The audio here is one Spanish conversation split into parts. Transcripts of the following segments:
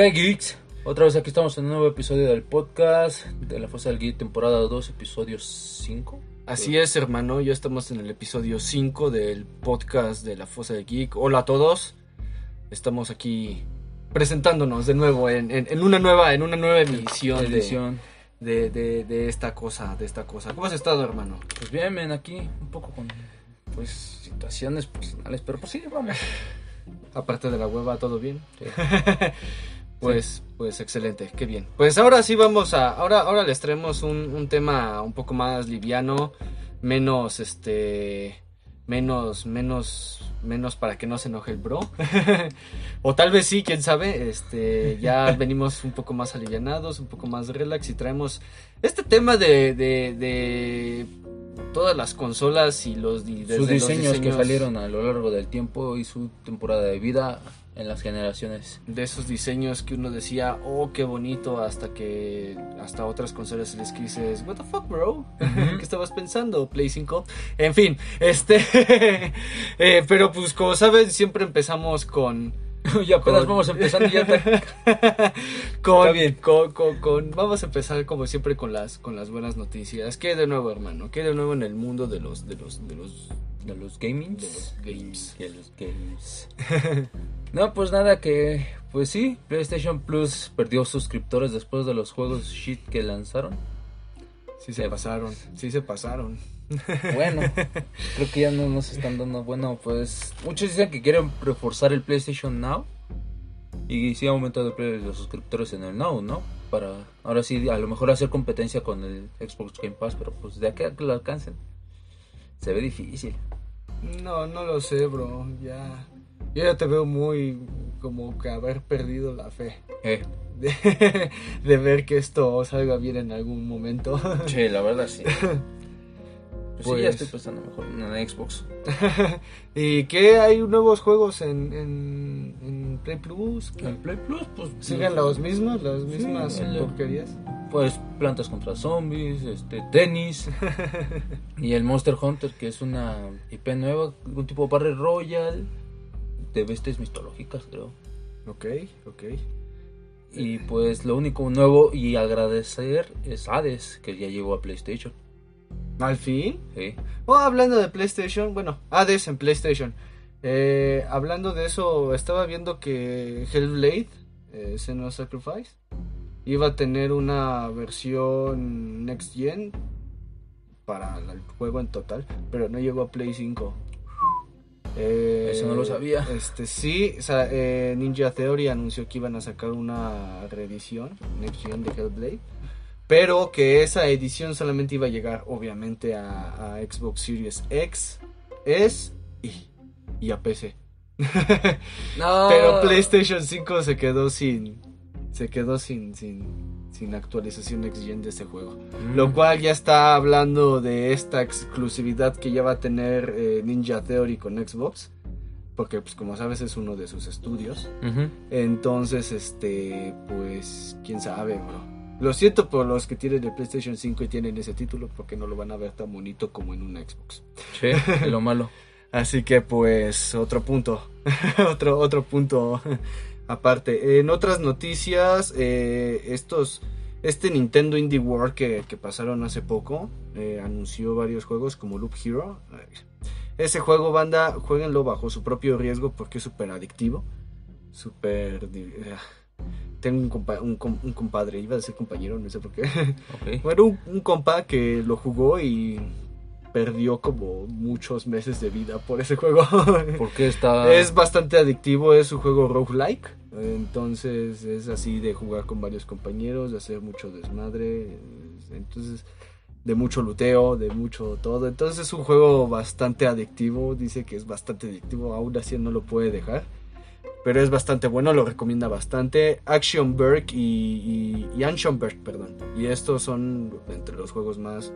¿Qué geeks? Otra vez aquí estamos en un nuevo episodio del podcast de la Fuerza del Geek, temporada 2, episodio 5. Así es, hermano, ya estamos en el episodio 5 del podcast de la Fosa del Geek. Hola a todos. Estamos aquí presentándonos de nuevo en, en- en una nueva en una nueva emisión, de- Edición. De, de- de esta cosa, de esta cosa. ¿Cómo has estado, hermano? Pues bien, men, aquí un poco con pues situaciones personales, pero pues sí, vamos. Aparte de la hueva, ¿todo bien? Sí. Pues, pues excelente, qué bien. Pues ahora sí vamos a, ahora, ahora les traemos un, un tema un poco más liviano, menos, este, menos, menos, menos para que no se enoje el bro. o tal vez sí, quién sabe. Este, ya venimos un poco más alivianados, un poco más relax y traemos este tema de, de, de todas las consolas y los, y desde Sus los diseños, que salieron a lo largo del tiempo y su temporada de vida en las generaciones. de esos diseños que uno decía, oh, qué bonito, hasta que hasta otras consolas les dices, what the fuck, bro, ¿qué estabas pensando? Play 5. En fin, este, eh, pero pues como saben, siempre empezamos con, y apenas Con- vamos empezando ya está. con, Está bien. con, con- con- vamos a empezar como siempre con las, con las buenas noticias. ¿Qué de nuevo, hermano? ¿Qué de nuevo en el mundo de los, de los, de los, De los gamings. de los games? De los games. no, pues nada que... Pues sí, PlayStation Plus perdió suscriptores después de los juegos shit que lanzaron. Sí se pasaron, sí se pasaron. Bueno, creo que ya no nos están dando. Bueno, pues muchos dicen que quieren reforzar el PlayStation Now. Y sí ha aumentado los suscriptores en el Now, ¿no? Para ahora sí, a lo mejor hacer competencia con el Xbox Game Pass, pero pues de aquí a que lo alcancen, se ve difícil. No, no lo sé, bro. Ya. Yo ya te veo muy como que haber perdido la fe. Eh, De, de ver que esto salga bien en algún momento. che, la verdad sí. Pues, sí, Pues- ya estoy pensando mejor en el Xbox. ¿Y qué hay nuevos juegos en, en, en Play Plus? En Play Plus, pues. ¿Siguen los mismos? ¿Las mismas porquerías? Pues plantas contra zombies, este, tenis y el Monster Hunter que es una IP nueva, un tipo Barre Royal de bestias mitológicas creo. Ok, ok. Y pues lo único nuevo y agradecer es Hades que ya llegó a PlayStation. ¿Al fin? Sí. Oh, hablando de PlayStation, bueno, Hades en PlayStation. Eh, hablando de eso, estaba viendo que Hellblade, eh, Sacrifice, iba a tener una versión Next Gen para el juego en total, pero no llegó a Play 5. Eh, Eso no lo sabía. Este sí, o sea, eh, Ninja Theory anunció que iban a sacar una reedición Next Gen de Hellblade. Pero que esa edición solamente iba a llegar, obviamente, a, a Xbox Series X, S y, y a PC. No. Pero PlayStation 5 se quedó sin. Se quedó sin, sin, sin actualización Next Gen de ese juego. Mm. Lo cual ya está hablando de esta exclusividad que ya va a tener eh, Ninja Theory con Xbox. Porque, pues, como sabes, es uno de sus estudios. Entonces, este, pues, quién sabe, bro. Lo siento por los que tienen el PlayStation 5 y tienen ese título, porque no lo van a ver tan bonito como en un Xbox. De lo malo. Así que, pues, otro punto. otro, otro punto aparte. En otras noticias, eh, estos. Este Nintendo Indie World que, que pasaron hace poco eh, anunció varios juegos como Loop Hero. Ese juego, banda, jueguenlo bajo su propio riesgo porque es súper adictivo. Súper. ah. Tengo un, compa- un com- un compadre, iba a decir compañero, no sé por qué. Ok. Bueno, un, un compa que lo jugó y perdió como muchos meses de vida por ese juego. ¿Por qué está.? Es bastante adictivo, es un juego roguelike. Entonces es así de jugar con varios compañeros, de hacer mucho desmadre. Entonces, de mucho luteo, de mucho todo. Entonces es un juego bastante adictivo. Dice que es bastante adictivo, aún así no lo puede dejar. Pero es bastante bueno, lo recomienda bastante. Action Berg y, y, y Action Berg, perdón. Y estos son entre los juegos más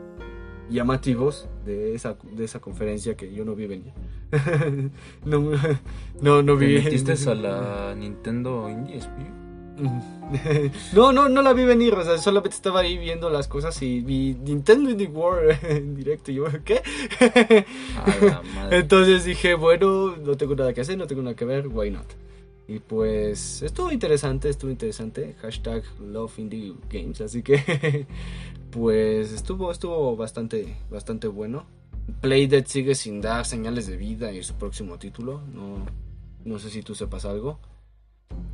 llamativos de esa, de esa conferencia que yo no vi venir. no, no, no ¿Te vi. metiste a la Nintendo Indies? No, no, no la vi venir, o sea, solamente estaba ahí viendo las cosas y vi Nintendo Indie World en directo. Y yo, ¿qué? A la madre. Entonces dije, bueno, no tengo nada que hacer, no tengo nada que ver, why not? Y pues estuvo interesante, estuvo interesante. Hashtag Love Indie Games. Así que pues estuvo, estuvo bastante, bastante bueno. Playdead sigue sin dar señales de vida y su próximo título. No, no sé si tú sepas algo.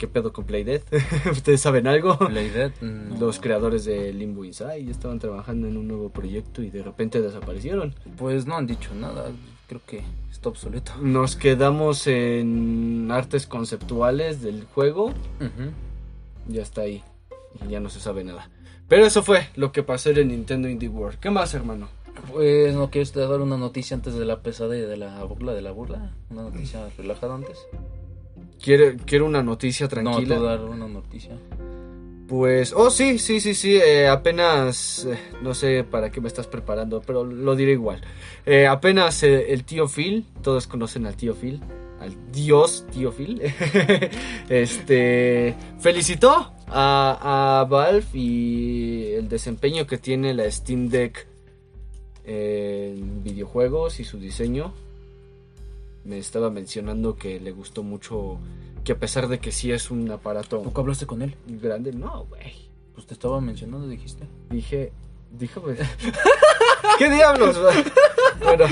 ¿Qué pedo con Playdead? ¿Ustedes saben algo? Playdead, no. Los creadores de Limbo Inside estaban trabajando en un nuevo proyecto y de repente desaparecieron. Pues no han dicho nada. Creo que está obsoleto. Nos quedamos en artes conceptuales del juego. Ujú. Ya está ahí. Y ya no se sabe nada. Pero eso fue lo que pasó en el Nintendo Indie World. ¿Qué más, hermano? Pues no quieres dar una noticia antes de la pesadilla de la burla de la burla. Una noticia relajada antes. ¿Quiere, quiero una noticia No, tranquila? tú dar una noticia. Pues, oh sí, sí, sí, sí, eh, apenas, eh, no sé para qué me estás preparando, pero lo diré igual. Eh, apenas el tío Phil, todos conocen al tío Phil, al dios tío Phil, este, felicitó a, a Valve y el desempeño que tiene la Steam Deck en videojuegos y su diseño. Me estaba mencionando que le gustó mucho, que a pesar de que sí es un aparato ¿Poco hablaste con él? grande, no, güey. Pues te estaba mencionando, dijiste. Dije, dije, pues, ¿qué diablos? bueno,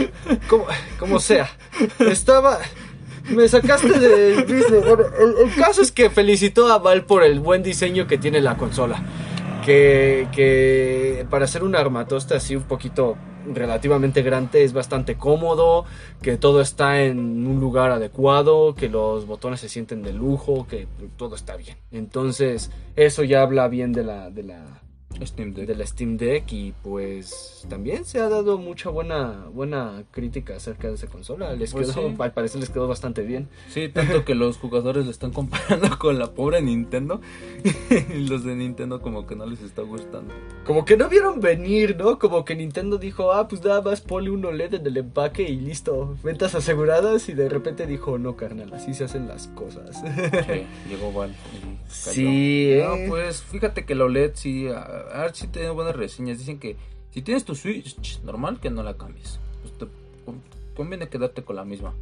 como, como sea, estaba, me sacaste del business. Bueno, el, el caso es que felicitó a Val por el buen diseño que tiene la consola. Que, que para hacer un armatoste así un poquito relativamente grande es bastante cómodo, que todo está en un lugar adecuado, que los botones se sienten de lujo, que todo está bien. Entonces, eso ya habla bien de la, de la, Steam Deck. de la Steam Deck y pues también se ha dado mucha buena buena crítica acerca de esa consola. Les Pues quedó, sí. al parecer les quedó bastante bien. Sí, tanto que los jugadores lo están comparando con la pobre Nintendo. y los de Nintendo como que no les está gustando. Como que no vieron venir, ¿no? Como que Nintendo dijo, ah, pues nada más ponle un OLED en el empaque y listo, ventas aseguradas y de repente dijo, no, carnal, así se hacen las cosas. Sí, llegó cayó. Sí, No, eh. pues fíjate que la OLED sí, a ver si tiene buenas reseñas. Dicen que si tienes tu Switch normal, que no la cambies. Pues te con- conviene quedarte con la misma.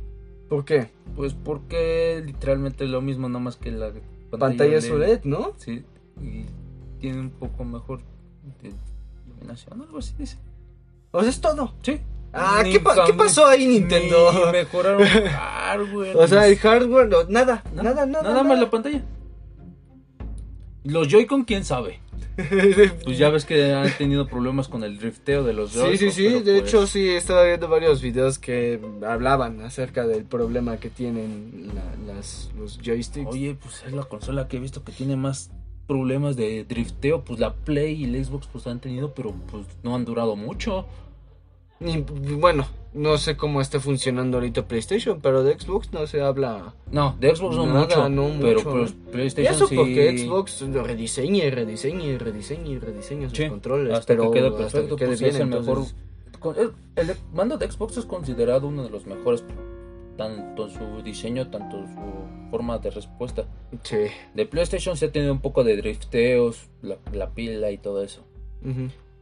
¿Por qué? Pues porque literalmente es lo mismo, nada más que la Pantalla es OLED, ¿no? Sí, y tiene un poco mejor de iluminación, algo así dice. O sea, es todo. Sí. Ah, ¿qué, pa- qué pasó ahí, Nintendo? Ni mejoraron el hardware. O sea, el hardware, no, nada, nada, nada. Nada más la pantalla. Los Joy-Con, quién sabe. Pues ya ves que han tenido problemas con el drifteo de los Joy-Con. Sí, sí, sí. De pues, hecho, sí, estaba viendo varios videos que hablaban acerca del problema que tienen la- las, los joysticks. Oye, pues es la consola que he visto que tiene más problemas de drifteo. Pues la Play y el Xbox pues han tenido, pero pues no han durado mucho. Y, bueno, no sé cómo esté funcionando ahorita PlayStation, pero de Xbox no se habla. No, de Xbox no Nada, mucho. no pero mucho. pues Y PlayStation eso sí. porque Xbox lo rediseña y rediseña y rediseña y rediseña sus Sí, controles. hasta pero que quede hasta perfecto, que pues bien, es el mejor. entonces- con- El, el mando de Xbox es considerado uno de los mejores, tanto su diseño, tanto su forma de respuesta. Sí. De PlayStation se ha tenido un poco de drifteos, la, la pila y todo eso.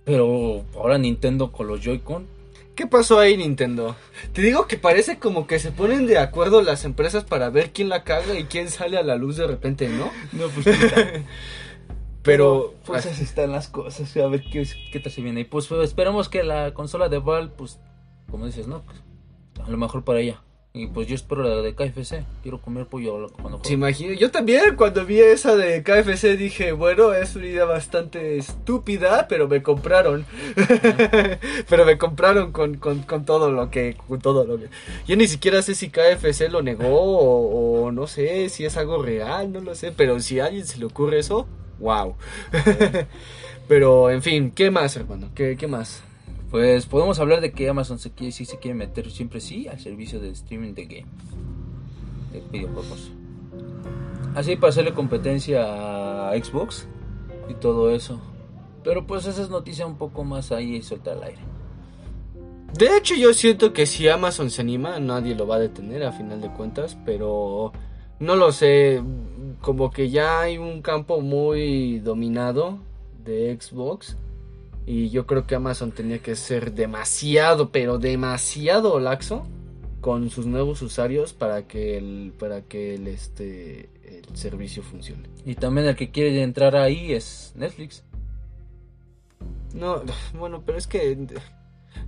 Pero ahora Nintendo con los Joy-Con, ¿Qué pasó ahí, Nintendo? Te digo que parece como que se ponen de acuerdo las empresas para ver quién la caga y quién sale a la luz de repente, ¿no? no, pues, Pero, pues así están las cosas, a ver qué, qué tal se viene. Y pues esperamos que la consola de Valve, pues, como dices, ¿no? A lo mejor para ella. Y pues yo espero la de KFC, quiero comer pollo cuando se imagina, yo también cuando vi esa de KFC dije, bueno, es una idea bastante estúpida, pero me compraron. pero me compraron con, con, con todo lo que, con todo lo que. Yo ni siquiera sé si KFC lo negó o, o no sé si es algo real, no lo sé, pero si a alguien se le ocurre eso, wow. pero en fin, ¿qué más, hermano? ¿Qué, qué más? Pues podemos hablar de que Amazon se quiere, sí se quiere meter siempre sí al servicio de streaming de game. De videojuegos. Así para hacerle competencia a Xbox y todo eso. Pero pues esa es noticia un poco más ahí y suelta al aire. De hecho, yo siento que si Amazon se anima, nadie lo va a detener a final de cuentas, pero no lo sé, como que ya hay un campo muy dominado de Xbox y yo creo que Amazon tenía que ser demasiado, pero demasiado laxo con sus nuevos usuarios para que el para que el este el servicio funcione. Y también el que quiere entrar ahí es Netflix. No, bueno, pero es que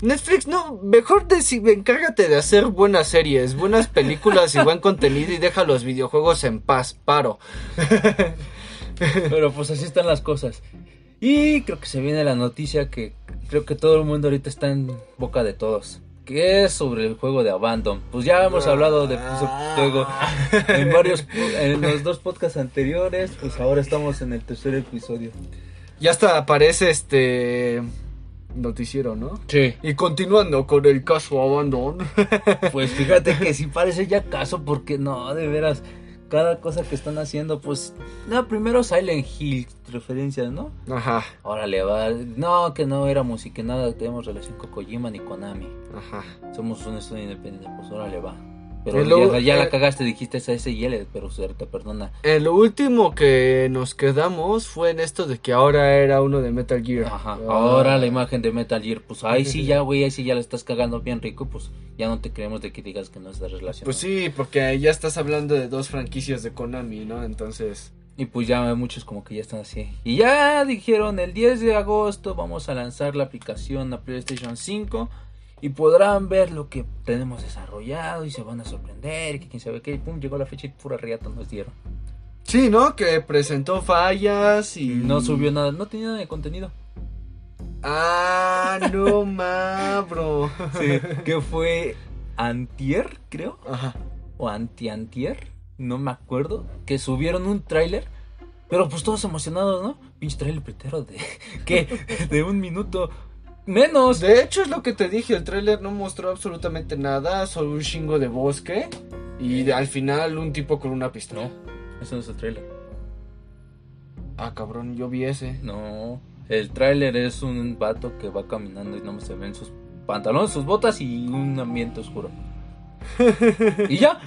Netflix, no, mejor de, encárgate de hacer buenas series, buenas películas y buen contenido y deja los videojuegos en paz, paro. Pero pues así están las cosas. Y creo que se viene la noticia que creo que todo el mundo ahorita está en boca de todos. Que es sobre el juego de Abandon. Pues ya hemos hablado de ese juego en varios en los dos podcasts anteriores, pues ahora estamos en el tercer episodio. Ya hasta aparece este noticiero, ¿no? Sí. Y continuando con el caso Abandon. Pues fíjate que sí parece ya caso porque no, de veras cada cosa que están haciendo, pues, no, primero Silent Hill, referencias, ¿no? Ajá. Órale, va, no, que no éramos y que nada tenemos relación con Kojima ni Konami. Ajá. Somos un estudio independiente, pues órale, va. Pero ya, la eh, cagaste, dijiste esa S y L, pero te perdona. En lo último que nos quedamos fue en esto de que ahora era uno de Metal Gear. Ajá, ah. ahora la imagen de Metal Gear, pues ahí sí ya, güey, ahí sí ya la estás cagando bien rico, pues ya no te creemos de que digas que no es de relación. Pues sí, porque ya estás hablando de dos franquicias de Konami, ¿no? Entonces... Y pues ya muchos como que ya están así. Y ya dijeron, el 10 de agosto vamos a lanzar la aplicación a PlayStation 5 y podrán ver lo que tenemos desarrollado y se van a sorprender, que quién sabe qué, y pum, llegó la fecha y pura riata nos dieron. Sí, ¿no? Que presentó fallas y... No subió nada, no tenía nada de contenido. Ah, no ma, bro. Sí, que fue antier, creo. Ajá. O anti-antier, no me acuerdo. Que subieron un tráiler. Pero pues todos emocionados, ¿no? Pinche tráiler pretero de... ¿Qué? De un minuto. Menos. De hecho, es lo que te dije. El tráiler no mostró absolutamente nada. Solo un chingo de bosque. Y al final un tipo con una pistola. No, eso no es el tráiler. Ah, cabrón, yo vi ese. No, el tráiler es un vato que va caminando y no se ven sus pantalones, sus botas y un ambiente oscuro. y ya.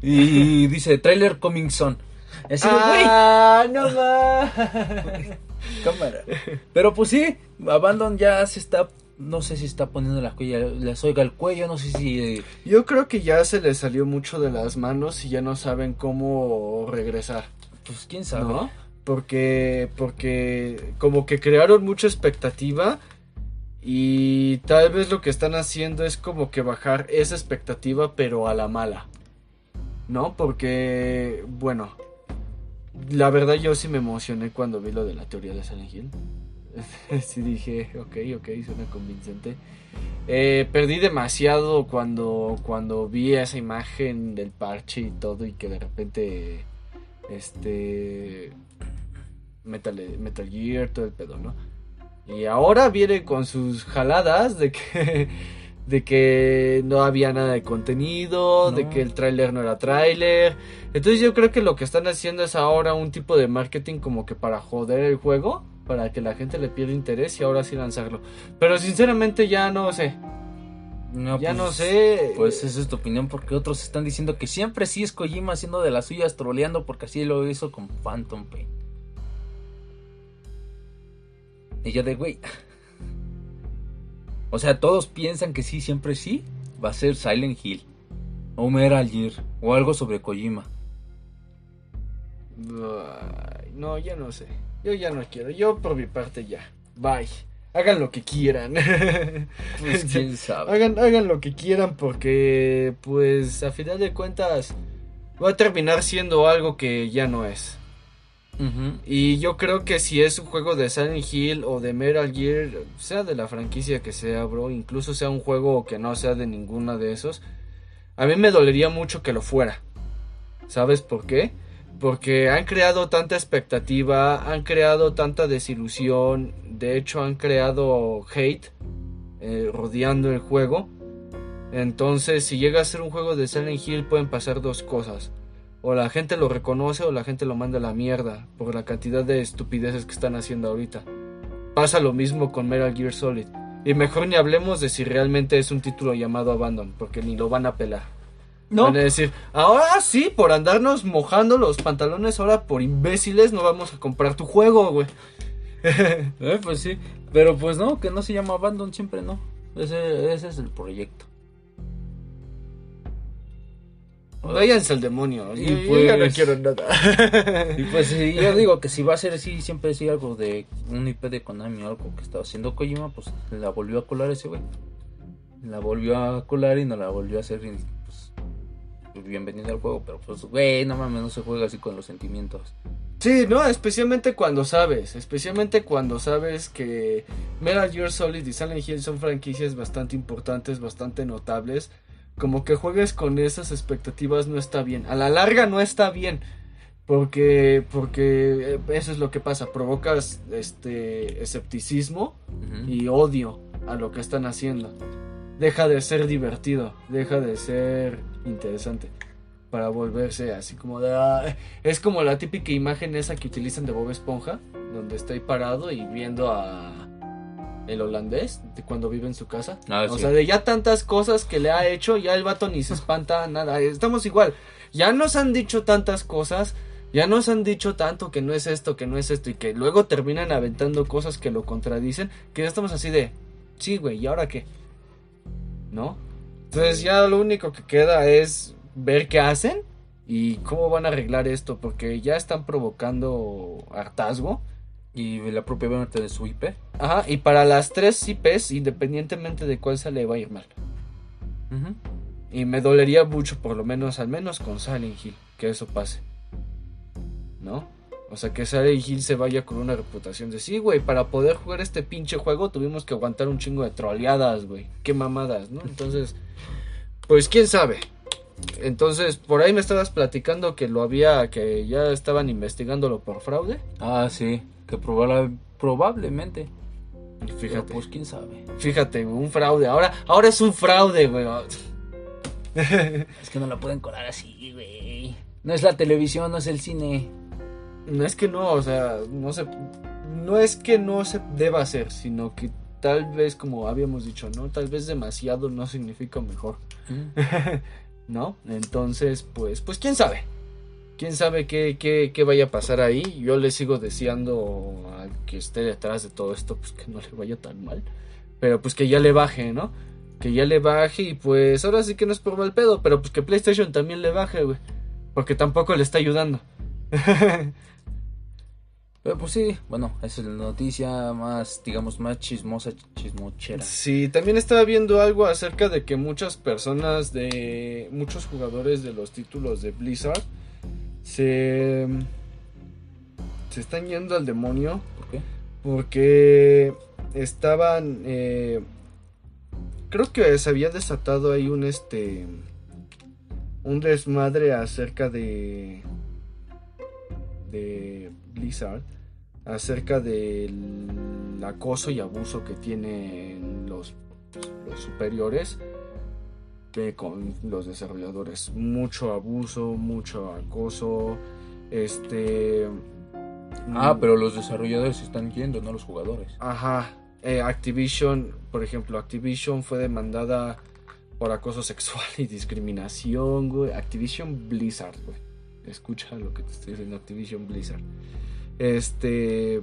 Y dice tráiler coming soon. ah, no más. Cámara. Pero pues sí, Abandon ya se está no sé si está poniendo la cuella, les oiga el cuello, no sé si... Eh, Yo creo que ya se les salió mucho de las manos y ya no saben cómo regresar. Pues quién sabe. Porque, porque como que crearon mucha expectativa y tal vez lo que están haciendo es como que bajar esa expectativa pero a la mala. ¿No? Porque, bueno, la verdad yo sí me emocioné cuando vi lo de la teoría de Silent Hill. sí dije, ok, ok, suena convincente. Eh, perdí demasiado cuando, cuando vi esa imagen del parche y todo y que de repente, este, Metal, Metal Gear, todo el pedo, ¿no? Y ahora viene con sus jaladas de que de que no había nada de contenido, de que el tráiler no era tráiler. Entonces yo creo que lo que están haciendo es ahora un tipo de marketing como que para joder el juego, para que la gente le pierda interés y ahora sí lanzarlo. Pero sinceramente ya no sé. No, ya no pues, sé. Pues esa es tu opinión porque otros están diciendo que siempre sí es Kojima haciendo de las suyas troleando porque así lo hizo con Phantom Pain. Y yo de güey, o sea, todos piensan que sí, siempre sí, va a ser Silent Hill, o Metal Gear, o algo sobre Kojima. no, ya no sé. Yo ya no quiero. Yo por mi parte ya. Bye. Hagan lo que quieran. Pues quién sabe. Hagan, hagan lo que quieran porque, pues, a final de cuentas, va a terminar siendo algo que ya no es. Y yo creo que si es un juego de Silent Hill o de Metal Gear, sea de la franquicia que sea, bro, incluso sea un juego que no sea de ninguna de esos, a mí me dolería mucho que lo fuera. ¿Sabes por qué? Porque han creado tanta expectativa, han creado tanta desilusión, de hecho han creado hate eh, rodeando el juego. Entonces, si llega a ser un juego de Silent Hill, pueden pasar dos cosas o la gente lo reconoce o la gente lo manda a la mierda por la cantidad de estupideces que están haciendo ahorita. Pasa lo mismo con Metal Gear Solid. Y mejor ni hablemos de si realmente es un título llamado Abandon, porque ni lo van a pelar. No. Van a decir, ahora sí, por andarnos mojando los pantalones, ahora por imbéciles no vamos a comprar tu juego, güey. eh, pues sí, pero pues no, que no se llama Abandon siempre, no. Ese, ese es el proyecto. Váyanse al demonio. Y Yo- yo pues- ya no quiero nada. Y pues yo digo que si va a ser así, siempre sí algo de un IP de Konami o algo que estaba haciendo Kojima, pues la volvió a colar ese güey. La volvió a colar y no la volvió a hacer. y, pues, bienvenido al juego, pero pues, güey, no mames, no se juega así con los sentimientos. Sí, no, especialmente cuando sabes, especialmente cuando sabes que Metal Gear Solid y Silent Hill son franquicias bastante importantes, bastante notables. Como que juegues con esas expectativas no está bien. A la larga no está bien. Porque, porque eh, eso es lo que pasa. Provocas este escepticismo y odio a lo que están haciendo. Deja de ser divertido, deja de ser interesante para volverse así como de... "Ah", es como la típica imagen esa que utilizan de Bob Esponja, donde está ahí parado y viendo a el holandés de cuando vive en su casa. Ah, o sí. sea, de ya tantas cosas que le ha hecho, ya el vato ni se espanta nada. Estamos igual. Ya nos han dicho tantas cosas, ya nos han dicho tanto que no es esto, que no es esto, y que luego terminan aventando cosas que lo contradicen, que ya estamos así de, sí, güey, ¿y ahora qué? ¿No? Entonces ya lo único que queda es ver qué hacen y cómo van a arreglar esto, porque ya están provocando hartazgo. Y la propia venta de su IP. Ajá, y para las tres IPs, independientemente de cuál sale, va a ir mal. Ujú. Y me dolería mucho, por lo menos, al menos con Silent Hill, que eso pase. ¿No? O sea, que Silent Hill se vaya con una reputación de sí, güey, para poder jugar este pinche juego tuvimos que aguantar un chingo de troleadas, güey. Qué mamadas, ¿no? Entonces, pues quién sabe. Entonces, por ahí me estabas platicando que lo había, que ya estaban investigándolo por fraude. Ah, sí, que probable- probablemente. Pero Fíjate, pues quién sabe. fíjate, un fraude. Ahora, ahora es un fraude, güey. Es que no la pueden colar así, güey. No es la televisión, no es el cine. No es que no, o sea, no se, no es que no se deba hacer, sino que tal vez, como habíamos dicho, ¿no? Tal vez demasiado no significa mejor, ¿no? Entonces, pues, pues quién sabe. Quién sabe qué, qué, qué vaya a pasar ahí. Yo le sigo deseando al que esté detrás de todo esto, pues que no le vaya tan mal. Pero pues que ya le baje, ¿no? Que ya le baje y pues ahora sí que no es por mal pedo, pero pues que PlayStation también le baje, güey. Porque tampoco le está ayudando. Pero pues sí, bueno, esa es la noticia más, digamos, más chismosa, chismochera. Sí, también estaba viendo algo acerca de que muchas personas de muchos jugadores de los títulos de Blizzard se se están yendo al demonio ¿Por qué? porque estaban eh, creo que se había desatado ahí un este un desmadre acerca de de Blizzard acerca del acoso y abuso que tienen los, los superiores con los desarrolladores mucho abuso mucho acoso este Ah, mm, pero los desarrolladores se están yendo, no los jugadores. Ajá. eh, Activision, por ejemplo, Activision fue demandada por acoso sexual y discriminación, güey. Activision Blizzard, güey. Escucha lo que te estoy diciendo, Activision Blizzard. Este.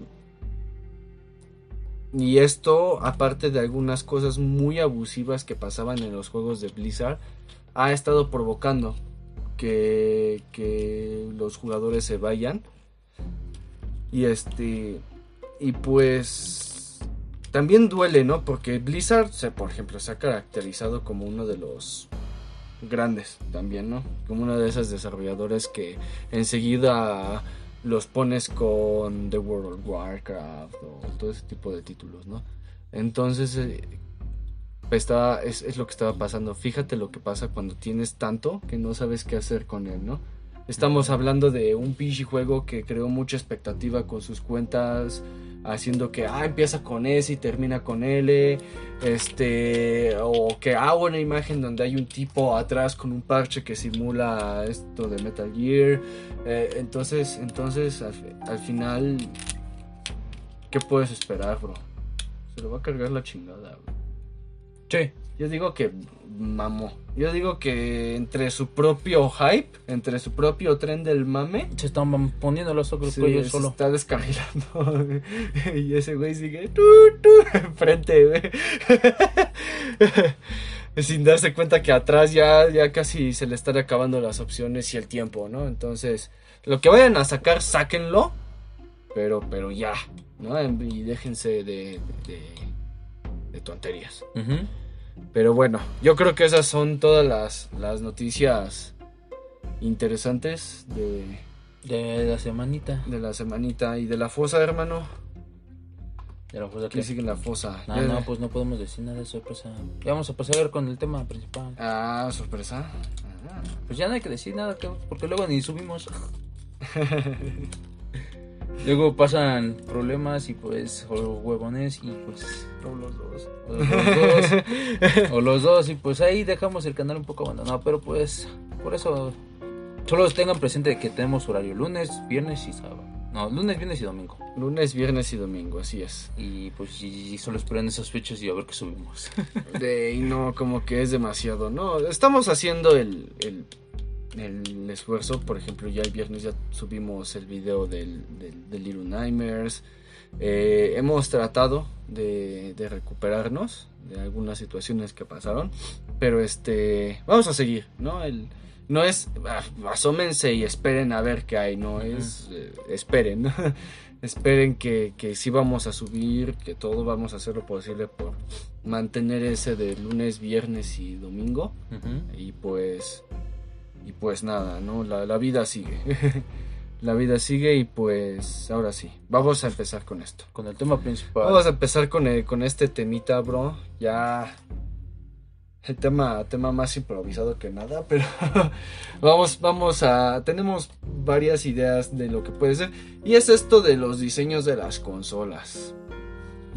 Y esto, aparte de algunas cosas muy abusivas que pasaban en los juegos de Blizzard, ha estado provocando que, que los jugadores se vayan. Y este. Y pues. También duele, ¿no? Porque Blizzard, se, por ejemplo, se ha caracterizado como uno de los grandes también, ¿no? Como uno de esos desarrolladores que enseguida los pones con The World of Warcraft o todo ese tipo de títulos, ¿no? Entonces, eh, estaba, es, es lo que estaba pasando. Fíjate lo que pasa cuando tienes tanto que no sabes qué hacer con él, ¿no? Estamos hablando de un pinche juego que creó mucha expectativa con sus cuentas, haciendo que ah, empieza con S y termina con L, este, o que hago una imagen donde hay un tipo atrás con un parche que simula esto de Metal Gear. Eh, entonces, entonces al, al final, ¿qué puedes esperar, bro? Se lo va a cargar la chingada, bro. Sí. Digo que mamó. Yo digo que entre su propio hype, entre su propio tren del mame, Se están poniendo los ojos se, cuello se solo. está descarrilando. y ese güey sigue tu, tu, enfrente, güey. sin darse cuenta que atrás ya, ya casi se le están acabando las opciones y el tiempo, ¿no? Entonces, lo que vayan a sacar, sáquenlo, pero, pero ya, ¿no? Y déjense de, de, de tonterías. Ujú. Pero bueno, yo creo que esas son todas las, las noticias interesantes de, De la semanita. de la semanita y de la fosa, hermano. De la fosa ¿Qué que sigue en la fosa? No, Ya- no, pues no podemos decir nada de sorpresa. Ya vamos a pasar con el tema principal. Ah, sorpresa. Ah. Pues ya no hay que decir nada, que- porque luego ni subimos. luego pasan problemas y pues, o huevones y pues, No, los dos. o los dos, o los dos, y pues ahí dejamos el canal un poco abandonado, pero pues, por eso, solo tengan presente que tenemos horario lunes, viernes y sábado. No, lunes, viernes y domingo. Lunes, viernes y domingo, así es. Y pues, y, y solo esperen esas fechas y a ver qué subimos. De, no, como que es demasiado, ¿no? Estamos haciendo el, el, el esfuerzo, por ejemplo, ya el viernes ya subimos el video del, del, del Little Nightmares. Eh, hemos tratado de, de recuperarnos de algunas situaciones que pasaron, pero este, vamos a seguir, ¿no? El, no es, ah, asómense y esperen a ver qué hay, no es, eh, esperen, ¿no? esperen que, que sí vamos a subir, que todo vamos a hacer lo posible por mantener ese de lunes, viernes y domingo. Y pues, y pues nada, ¿no? La, la vida sigue. la vida sigue y pues ahora sí, vamos a empezar con esto. Con el tema principal. Vamos a empezar con, el- con este temita, bro. Ya el tema, tema más improvisado que nada, pero vamos, vamos a. Tenemos varias ideas de lo que puede ser. Y es esto de los diseños de las consolas.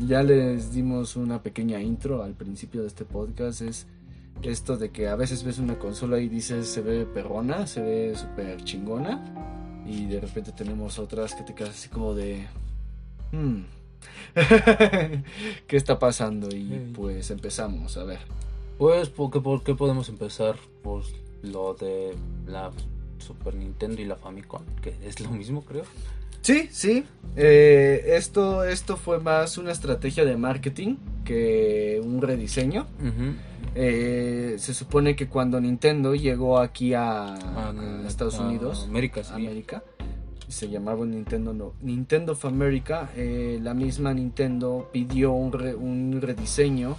Ya les dimos una pequeña intro al principio de este podcast. Es esto de que a veces ves una consola y dices se ve perrona, se ve súper chingona. Y de repente tenemos otras que te quedas así como de. "Hmm, ¿Qué está pasando? Y pues empezamos, a ver. Pues, ¿por qué, por qué podemos empezar? Pues lo de la Super Nintendo y la Famicom, que es lo mismo, creo. Sí, sí. Eh, esto, esto fue más una estrategia de marketing que un rediseño. Ujú. Eh, se supone que cuando Nintendo llegó aquí a, Ah, a Estados Unidos, América, sí. América, se llamaba Nintendo, no, Nintendo of America, eh, la misma Nintendo pidió un, re- un rediseño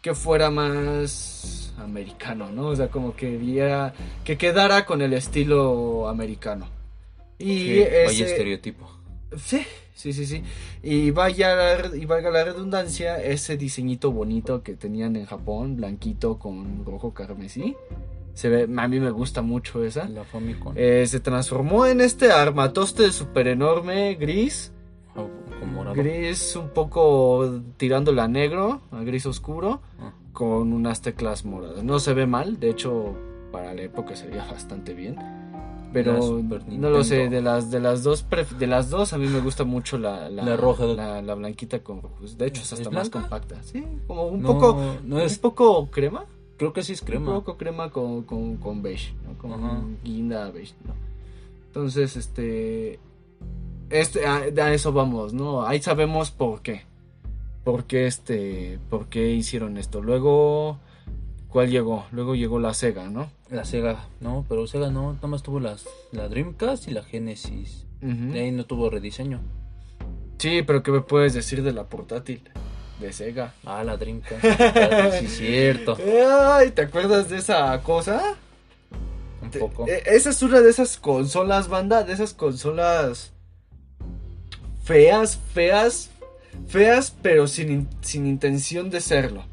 que fuera más americano, ¿no? O sea, como que viera, que quedara con el estilo americano. Y Sí, vaya ese- estereotipo. Sí, sí, sí, sí. Y vaya y valga la redundancia, ese diseñito bonito que tenían en Japón, blanquito con rojo carmesí. Se ve, a mí me gusta mucho esa. La Famicom. Eh, se transformó en este armatoste súper enorme, gris. Con morado. Gris un poco tirándole a negro, a gris oscuro, Ah, con unas teclas moradas. No se ve mal, de hecho, para la época se veía bastante bien. Pero no lo sé, de las, de las dos pref- de las dos a mí me gusta mucho la, La roja. la, la blanquita con rojos. De hecho es ¿Es hasta más compacta. Sí, como un no, poco, No un es. poco crema. Creo que sí es crema. Un poco crema con, con, con beige, ¿no? Con Ajá. guinda beige, ¿no? Entonces, este... este a, a eso vamos, ¿no? Ahí sabemos por qué. Por qué, este... Por qué hicieron esto. Luego... ¿Cuál llegó? Luego llegó la Sega, ¿no? La Sega, no, pero Sega no, nada más tuvo las, la Dreamcast y la Genesis. De ahí no tuvo rediseño. Sí, pero ¿qué me puedes decir de la portátil? De Sega. Ah, la Dreamcast. Sí, cierto. Ay, ¿te acuerdas de esa cosa? Un poco. eh, Esa es una de esas consolas, banda, de esas consolas feas, feas, feas, pero sin, in- sin intención de serlo.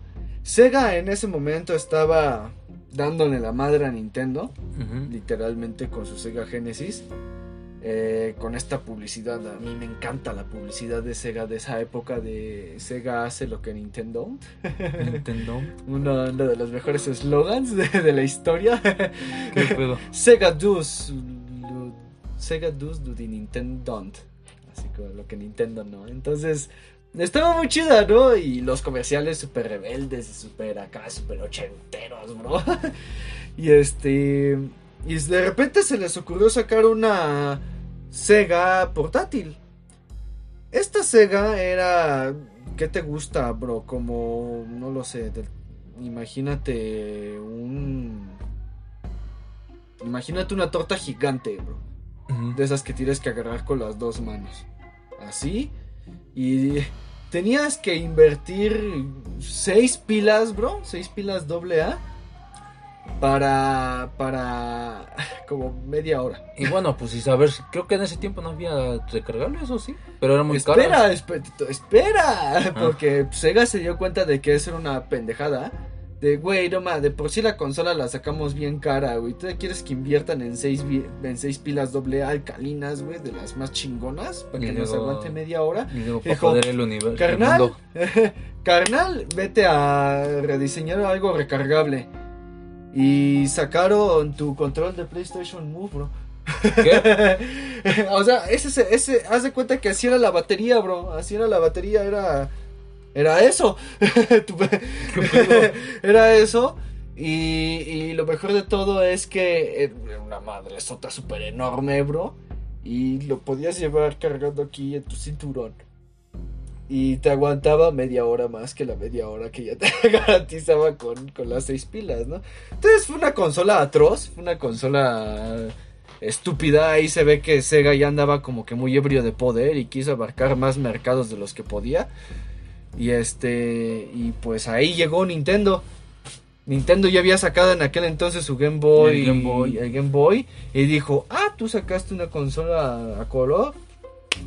Sega en ese momento estaba dándole la madre a Nintendo, literalmente con su Sega Genesis. eh, con esta publicidad, a mí me encanta la publicidad de Sega de esa época de Sega hace lo que Nintendo. Nintendo. Uno, uno de los mejores eslogans de, de la historia. ¿Qué pedo? Sega does Sega does do the Nintendo don't. Así como lo que Nintendo no. Entonces, estaba muy chida, ¿no? Y los comerciales súper rebeldes y súper acá, súper ochenteros, bro. y este. Y de repente se les ocurrió sacar una Sega portátil. Esta Sega era. ¿Qué te gusta, bro? Como. No lo sé. imagínate un... Imagínate una torta gigante, bro. De esas que tienes que agarrar con las dos manos. Así. Y tenías que invertir seis pilas, bro. Seis pilas doble A. Para. Para. Como media hora. Y bueno, pues y saber, creo que en ese tiempo no había recargable, eso sí, pero era muy caro. espera, espera, espera. Porque Sega se dio cuenta de que eso era una pendejada. De, güey, no ma, de por sí la consola la sacamos bien cara, güey. ¿Tú quieres que inviertan en seis, en seis pilas doble A alcalinas, güey? De las más chingonas. Para Y que nos aguante media hora. Y luego para Dijo, el universo. Carnal, carnal, vete a rediseñar algo recargable. Y sacaron tu control de PlayStation Move, bro. ¿Qué? o sea, ese, ese, haz de cuenta que así era la batería, bro. Así era la batería, era. Era eso. Era eso. Y, y lo mejor de todo es que era una madre sota súper enorme, bro. Y lo podías llevar cargando aquí en tu cinturón. Y te aguantaba media hora más que la media hora que ya te garantizaba con, con las seis pilas, ¿no? Entonces fue una consola atroz, fue una consola estúpida. Ahí se ve que Sega ya andaba como que muy ebrio de poder y quiso abarcar más mercados de los que podía. Y este, y pues ahí llegó Nintendo. Nintendo ya había sacado en aquel entonces su Game Boy, El Game Boy. el Game Boy y dijo, ah, tú sacaste una consola a color.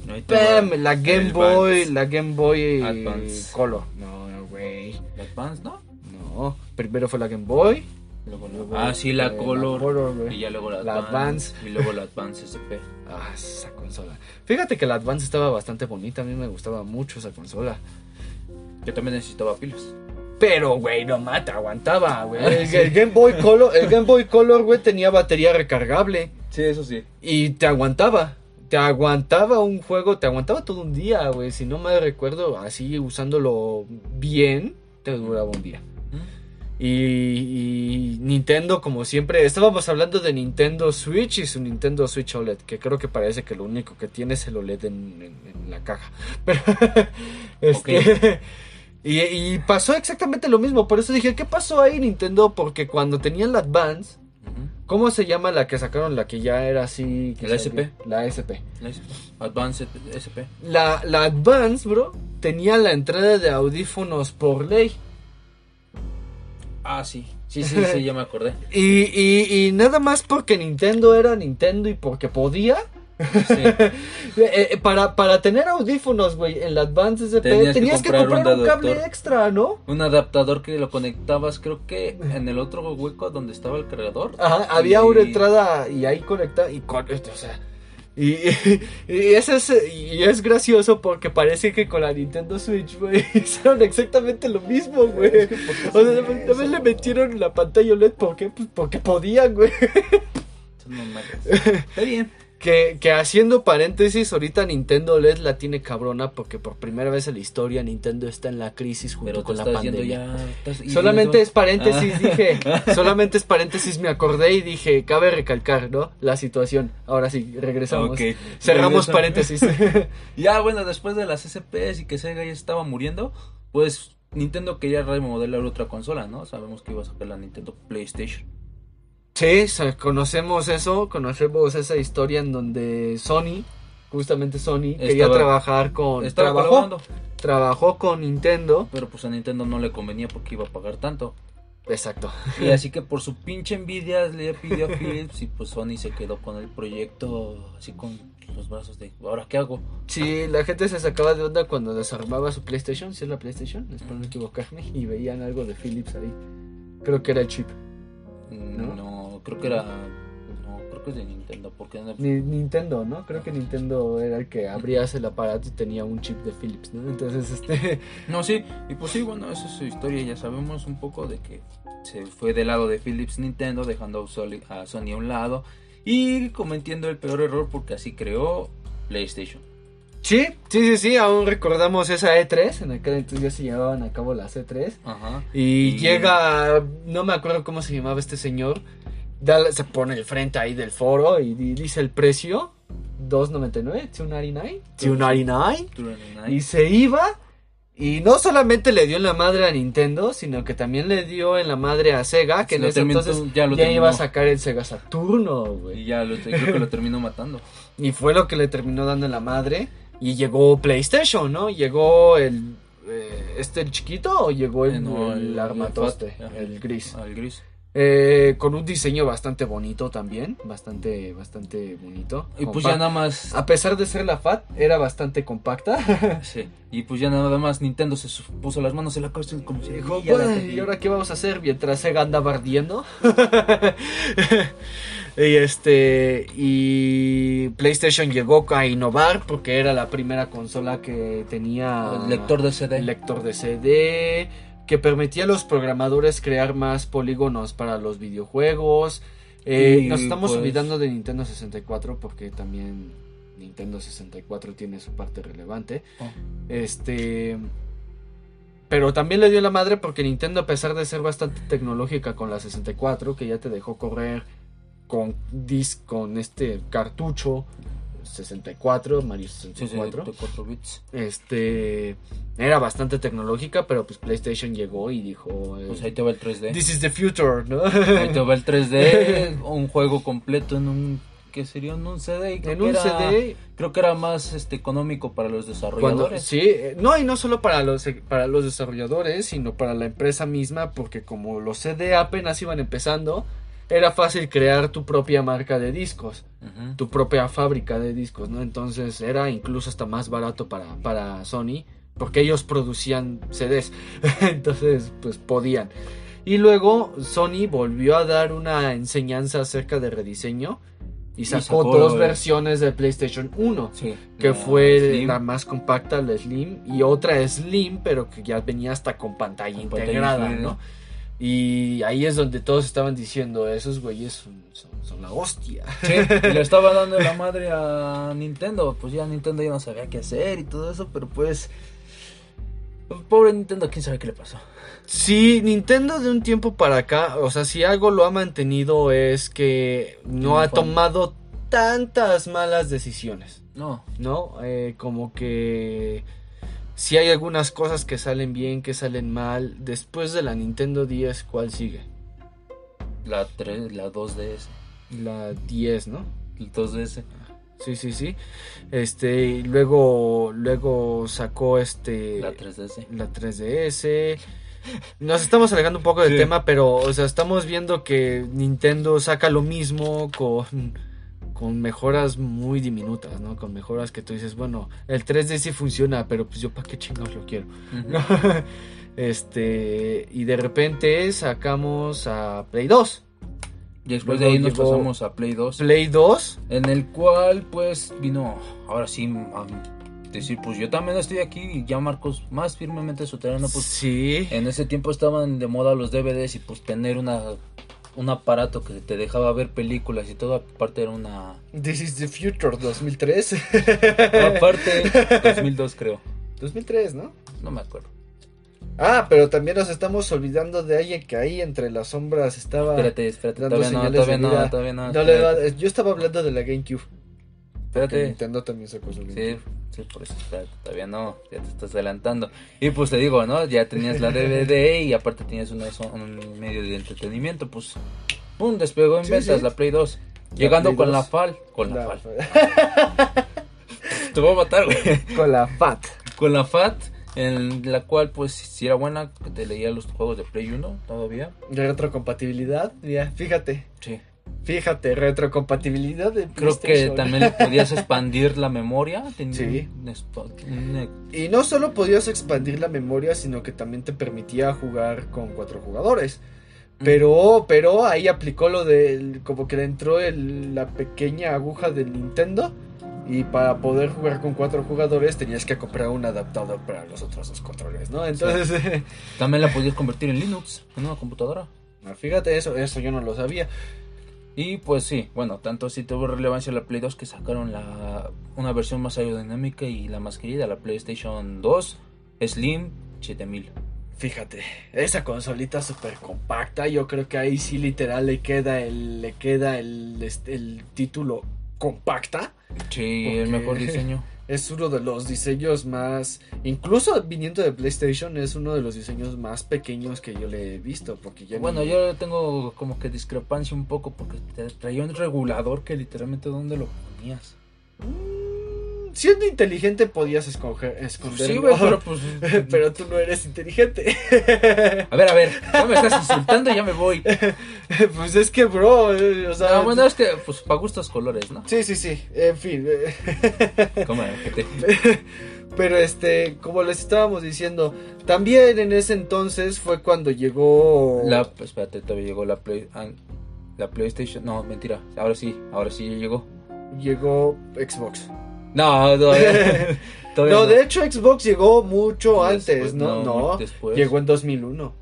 Va. Pam, la Game El Boy, Advance. la Game Boy Advance. Color. No, no, güey. La Advance, ¿no? No, primero fue la Game Boy. Luego ah, sí, la eh, la Color. Color, y ya luego la, La Advance, Advance. Y luego la Advance SP. Ah, esa consola. Fíjate que la Advance estaba bastante bonita, a mí me gustaba mucho esa consola. Que también necesitaba pilas. Pero, güey, no mata, aguantaba, güey. El, Sí. el Game Boy Color, el Game Boy Color, güey, tenía batería recargable Sí, eso sí. y te aguantaba. Te aguantaba un juego, te aguantaba todo un día, güey. Si no me recuerdo, así usándolo bien, te duraba un día. Y, y Nintendo, como siempre, estábamos hablando de Nintendo Switch y su Nintendo Switch OLED, que creo que parece que lo único que tiene es el OLED en, en- en la caja. Pero, este, y, y pasó exactamente lo mismo, por eso dije, ¿qué pasó ahí Nintendo? Porque cuando tenían la Advance. ¿cómo se llama la que sacaron, la que ya era así? que La abría? La SP. La SP. Advance SP. La, la Advance, bro, tenía la entrada de audífonos por ley. Ah, sí. Sí, sí, sí, ya me acordé. Y, y, y nada más porque Nintendo era Nintendo y porque podía. Sí. eh, eh, para, para tener audífonos, güey, en la Advance SP, tenías, Tenías que que comprar, un un cable extra, ¿no? Un adaptador que lo conectabas, creo que en el otro hueco donde estaba el cargador. Ajá, había una Y- entrada y ahí conecta y con o sea. Y, y, eso es, y es gracioso porque parece que con la Nintendo Switch, güey, hicieron exactamente lo mismo, güey. Es que, ¿por qué O sea, también le metieron la pantalla OLED, ¿por qué? Pues porque podían, güey. Está bien. Que, que haciendo paréntesis, ahorita Nintendo LED la tiene cabrona porque por primera vez en la historia Nintendo está en la crisis junto Pero con la pandemia. ya. estás- y Solamente es paréntesis, Ah. dije. Solamente es paréntesis, me acordé y dije, cabe recalcar, ¿no? La situación. Ahora sí, regresamos. Cerramos Regresa. paréntesis. Ya, bueno, después de las SPS y que Sega ya estaba muriendo, pues Nintendo quería remodelar otra consola, ¿no? Sabemos que iba a sacar la Nintendo PlayStation. Sí, conocemos eso, conocemos esa historia en donde Sony, justamente Sony, quería Estaba- trabajar con... Trabajó, colaborando, trabajó con Nintendo. pero pues a Nintendo no le convenía porque iba a pagar tanto. Exacto. Y así que por su pinche envidia le pidió a Philips y pues Sony se quedó con el proyecto así con los brazos de, ¿ahora qué hago? Sí, la gente se sacaba de onda cuando desarmaba su PlayStation, si es la PlayStation, espero no equivocarme, y veían algo de Philips ahí. Creo que era el chip. No, ¿No? Creo que era... No, creo que es de Nintendo, porque... no- Ni- Nintendo, ¿no? Creo que Nintendo era el que abrías el aparato y tenía un chip de Philips, ¿no? Entonces, este... No, sí, y pues sí, bueno, esa es su historia. Ya sabemos un poco de que se fue del lado de Philips Nintendo, dejando a Sony a un lado y cometiendo el peor error porque así creó PlayStation. Sí, sí, sí, sí, aún recordamos esa E3, en aquel entonces ya se llevaban a cabo las E3. Ajá. Y Y- llega, no me acuerdo cómo se llamaba este señor, da- se pone el frente ahí del foro y di- dice el precio, 2.99, 2.99, 2.99, y se iba Y no solamente le dio en la madre a Nintendo, sino que también le dio en la madre a Sega, que en ese entonces ya ya, lo iba a sacar el Sega Saturno, Y güey. ya lo, creo que lo terminó matando. Y fue lo que le terminó dando en la madre. Y llegó PlayStation, ¿no? Llegó el... eh, ¿Este el chiquito o llegó el, Eh, no, el el- armatoste, el gris? Gris. Eh, con un diseño bastante bonito también, bastante, bastante bonito. Y pues ya nada más. A pesar de ser la FAT, era bastante compacta. Sí. Y pues ya nada más Nintendo se puso las manos en la cabeza como si Dijo. ¿y ahora qué vamos a hacer? Mientras Sega andaba ardiendo. y este. Y PlayStation llegó a innovar porque era la primera consola que tenía. El lector de CD. lector de CD. Que permitía a los programadores crear más polígonos para los videojuegos. Eh, nos estamos pues- olvidando de Nintendo 64 porque también Nintendo 64 tiene su parte relevante. Oh. Este. Pero también le dio la madre porque Nintendo, a pesar de ser bastante tecnológica con la 64, que ya te dejó correr con disc, con este cartucho 64, Mario Sí, sí, 64. de 4 bits. Este. Era bastante tecnológica, pero pues PlayStation llegó y dijo. eh, Pues ahí te va el 3D. This is the future, ¿no? Ahí te va el 3D. un juego completo en un. ¿Qué sería? En un CD. creo en que un era- CD Creo que era más este económico para los Cuando, desarrolladores. sí, eh, no, y no solo para los, para los desarrolladores, sino para la empresa misma, porque como los CD apenas iban empezando, era fácil crear tu propia marca de discos, tu propia fábrica de discos, ¿no? Entonces era incluso hasta más barato para, para Sony, porque ellos producían CDs, entonces pues podían. Y luego Sony volvió a dar una enseñanza acerca de rediseño y sacó, sacó, dos versiones de PlayStation 1 Sí. que la fue Slim. la más compacta, la Slim, y otra Slim, pero que ya venía hasta con pantalla Con pantalla integrada, incluida. ¿no? Y ahí es donde todos estaban diciendo, esos güeyes son, son- son la hostia. Sí, y le estaba dando la madre a Nintendo. Pues ya Nintendo ya no sabía qué hacer y todo eso, pero pues. Pobre Nintendo, quién sabe qué le pasó. Sí, Nintendo de un tiempo para acá, o sea, si algo lo ha mantenido es que no ha tomado tantas malas decisiones. No, ¿no? Eh, como que si hay algunas cosas que salen bien, que salen mal. Después de la Nintendo 10, ¿cuál sigue? la 3, la 2DS. La 10, ¿no? El 2DS. Sí, sí, sí. Este, y luego, luego sacó este... La 3DS. la 3DS. Nos estamos alejando un poco del Sí. tema, pero, o sea, estamos viendo que Nintendo saca lo mismo con, con mejoras muy diminutas, ¿no? Con mejoras que tú dices, bueno, el 3D sí funciona, pero pues yo para qué chingados lo quiero. Este, y de repente sacamos a Play 2. Y después Luego de ahí nos pasamos a Play 2. Play 2, En el cual, pues, vino, ahora sí, a decir, pues yo también estoy aquí y ya Marcos más firmemente su terreno, pues sí. en ese tiempo estaban de moda los DVDs y pues tener una un aparato que te dejaba ver películas y todo, aparte era una... This is the future 2003. Aparte, 2002 creo, 2003, ¿no? no me acuerdo. Ah, pero también nos estamos olvidando de alguien que ahí entre las sombras estaba. Espérate, espérate, dando todavía no, todavía todavía yo estaba hablando de la GameCube. Espérate. Nintendo también sacó su Sí, GameCube. sí, por eso, todavía no, ya te estás adelantando. Y pues te digo, ¿no? Ya tenías la DVD y aparte tenías una, un medio de entretenimiento, pues, ¡pum! Despegó en Sí, ventas sí. la Play 2. Llegando Play con 2. la FAL, con la, La- FAL. Te voy a matar, güey. con la FAT. Con la FAT, en la cual, pues, si era buena, te leía los juegos de Play 1 todavía. Retrocompatibilidad. Mira, fíjate. Sí. Fíjate, retrocompatibilidad de Creo que también le podías expandir la memoria. Tenía Sí. un un- Y no solo podías expandir la memoria, sino que también te permitía jugar con cuatro jugadores. Pero, pero ahí aplicó lo de como que le entró el- la pequeña aguja del Nintendo. Y para poder jugar con cuatro jugadores tenías que comprar un adaptador para los otros dos controles, ¿no? Entonces, También la podías convertir en Linux, en una computadora. fíjate eso, eso yo no lo sabía. Y pues sí, bueno, tanto sí tuvo relevancia la Play 2 que sacaron la una versión más aerodinámica y la más querida, la PlayStation 2 Slim 7000. Fíjate, esa consolita súper compacta, yo creo que ahí sí literal le queda el, le queda el, este, el título compacta. Sí, ¿Por el mejor diseño. Es uno de los diseños más, incluso viniendo de PlayStation, es uno de los diseños más pequeños que yo le he visto. Porque ya Bueno, ni- yo tengo como que discrepancia un poco porque te traía un regulador que literalmente dónde lo ponías. Mm, siendo inteligente podías escoger, esconder. Sí, güey, pero pues... pero tú no eres inteligente. A ver, a ver, ya me estás insultando y ya me voy. pues es que, bro, eh, o sea. No, bueno, es que, pues, para gustos colores, ¿no? Sí, sí, sí. En fin. eh, que te... Pero este, como les estábamos diciendo, también en ese entonces fue cuando llegó La, espérate, todavía llegó la Play... ah, La PlayStation... No, mentira. Ahora sí, ahora sí llegó. llegó Xbox. No, todavía, todavía No, de hecho Xbox llegó mucho Después, antes, ¿no? no, No, después. llegó en 2001.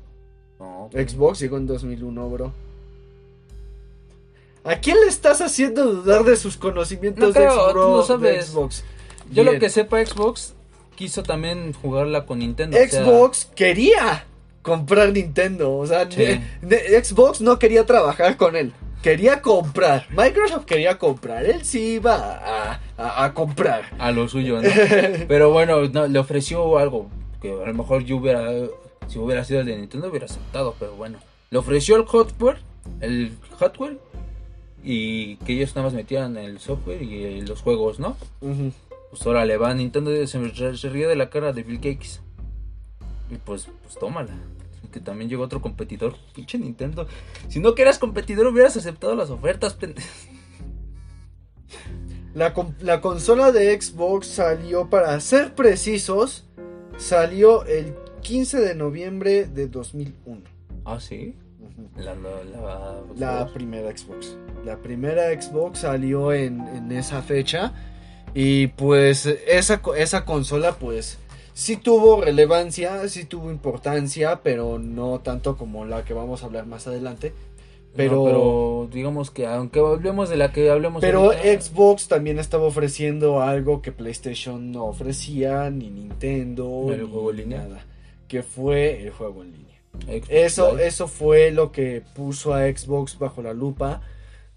No, Xbox llegó en 2001, bro. ¿A quién le estás haciendo dudar de sus conocimientos No creo, de, tú no Xbox, de sabes. Xbox? Yo lo que sepa, Xbox quiso también jugarla con Nintendo. o sea, Xbox quería comprar Nintendo. O sea, Sí. ne- ne- Xbox no quería trabajar con él. Quería comprar. Microsoft quería comprar. Él sí iba a, a- a comprar. a lo suyo, ¿no? Pero bueno, no, le ofreció algo que a lo mejor yo hubiera, si hubiera sido el de Nintendo, hubiera aceptado, pero bueno. Le ofreció el hardware, el hardware, y que ellos nada más metían el software y eh, los juegos, ¿no? Pues ahora le va a Nintendo se, se ríe de la cara de Bill Gates. Y pues, pues tómala. Que también llegó otro competidor. Pinche Nintendo. Si no que eras competidor, hubieras aceptado las ofertas, pendejo. La, la consola de Xbox salió, para ser precisos, salió el 15 de noviembre de 2001. Ah, sí. La, la, la, La primera Xbox. La primera Xbox salió en, en esa fecha. Y pues esa, esa consola pues sí tuvo relevancia, sí tuvo importancia, pero no tanto como la que vamos a hablar más adelante. Pero, Pero, pero digamos que aunque hablemos de la que hablemos pero ahorita, Xbox también estaba ofreciendo algo que PlayStation no ofrecía, ni Nintendo, El ni juego en línea. nada, que fue el juego en línea. Xbox Eso, Live, eso fue lo que puso a Xbox bajo la lupa.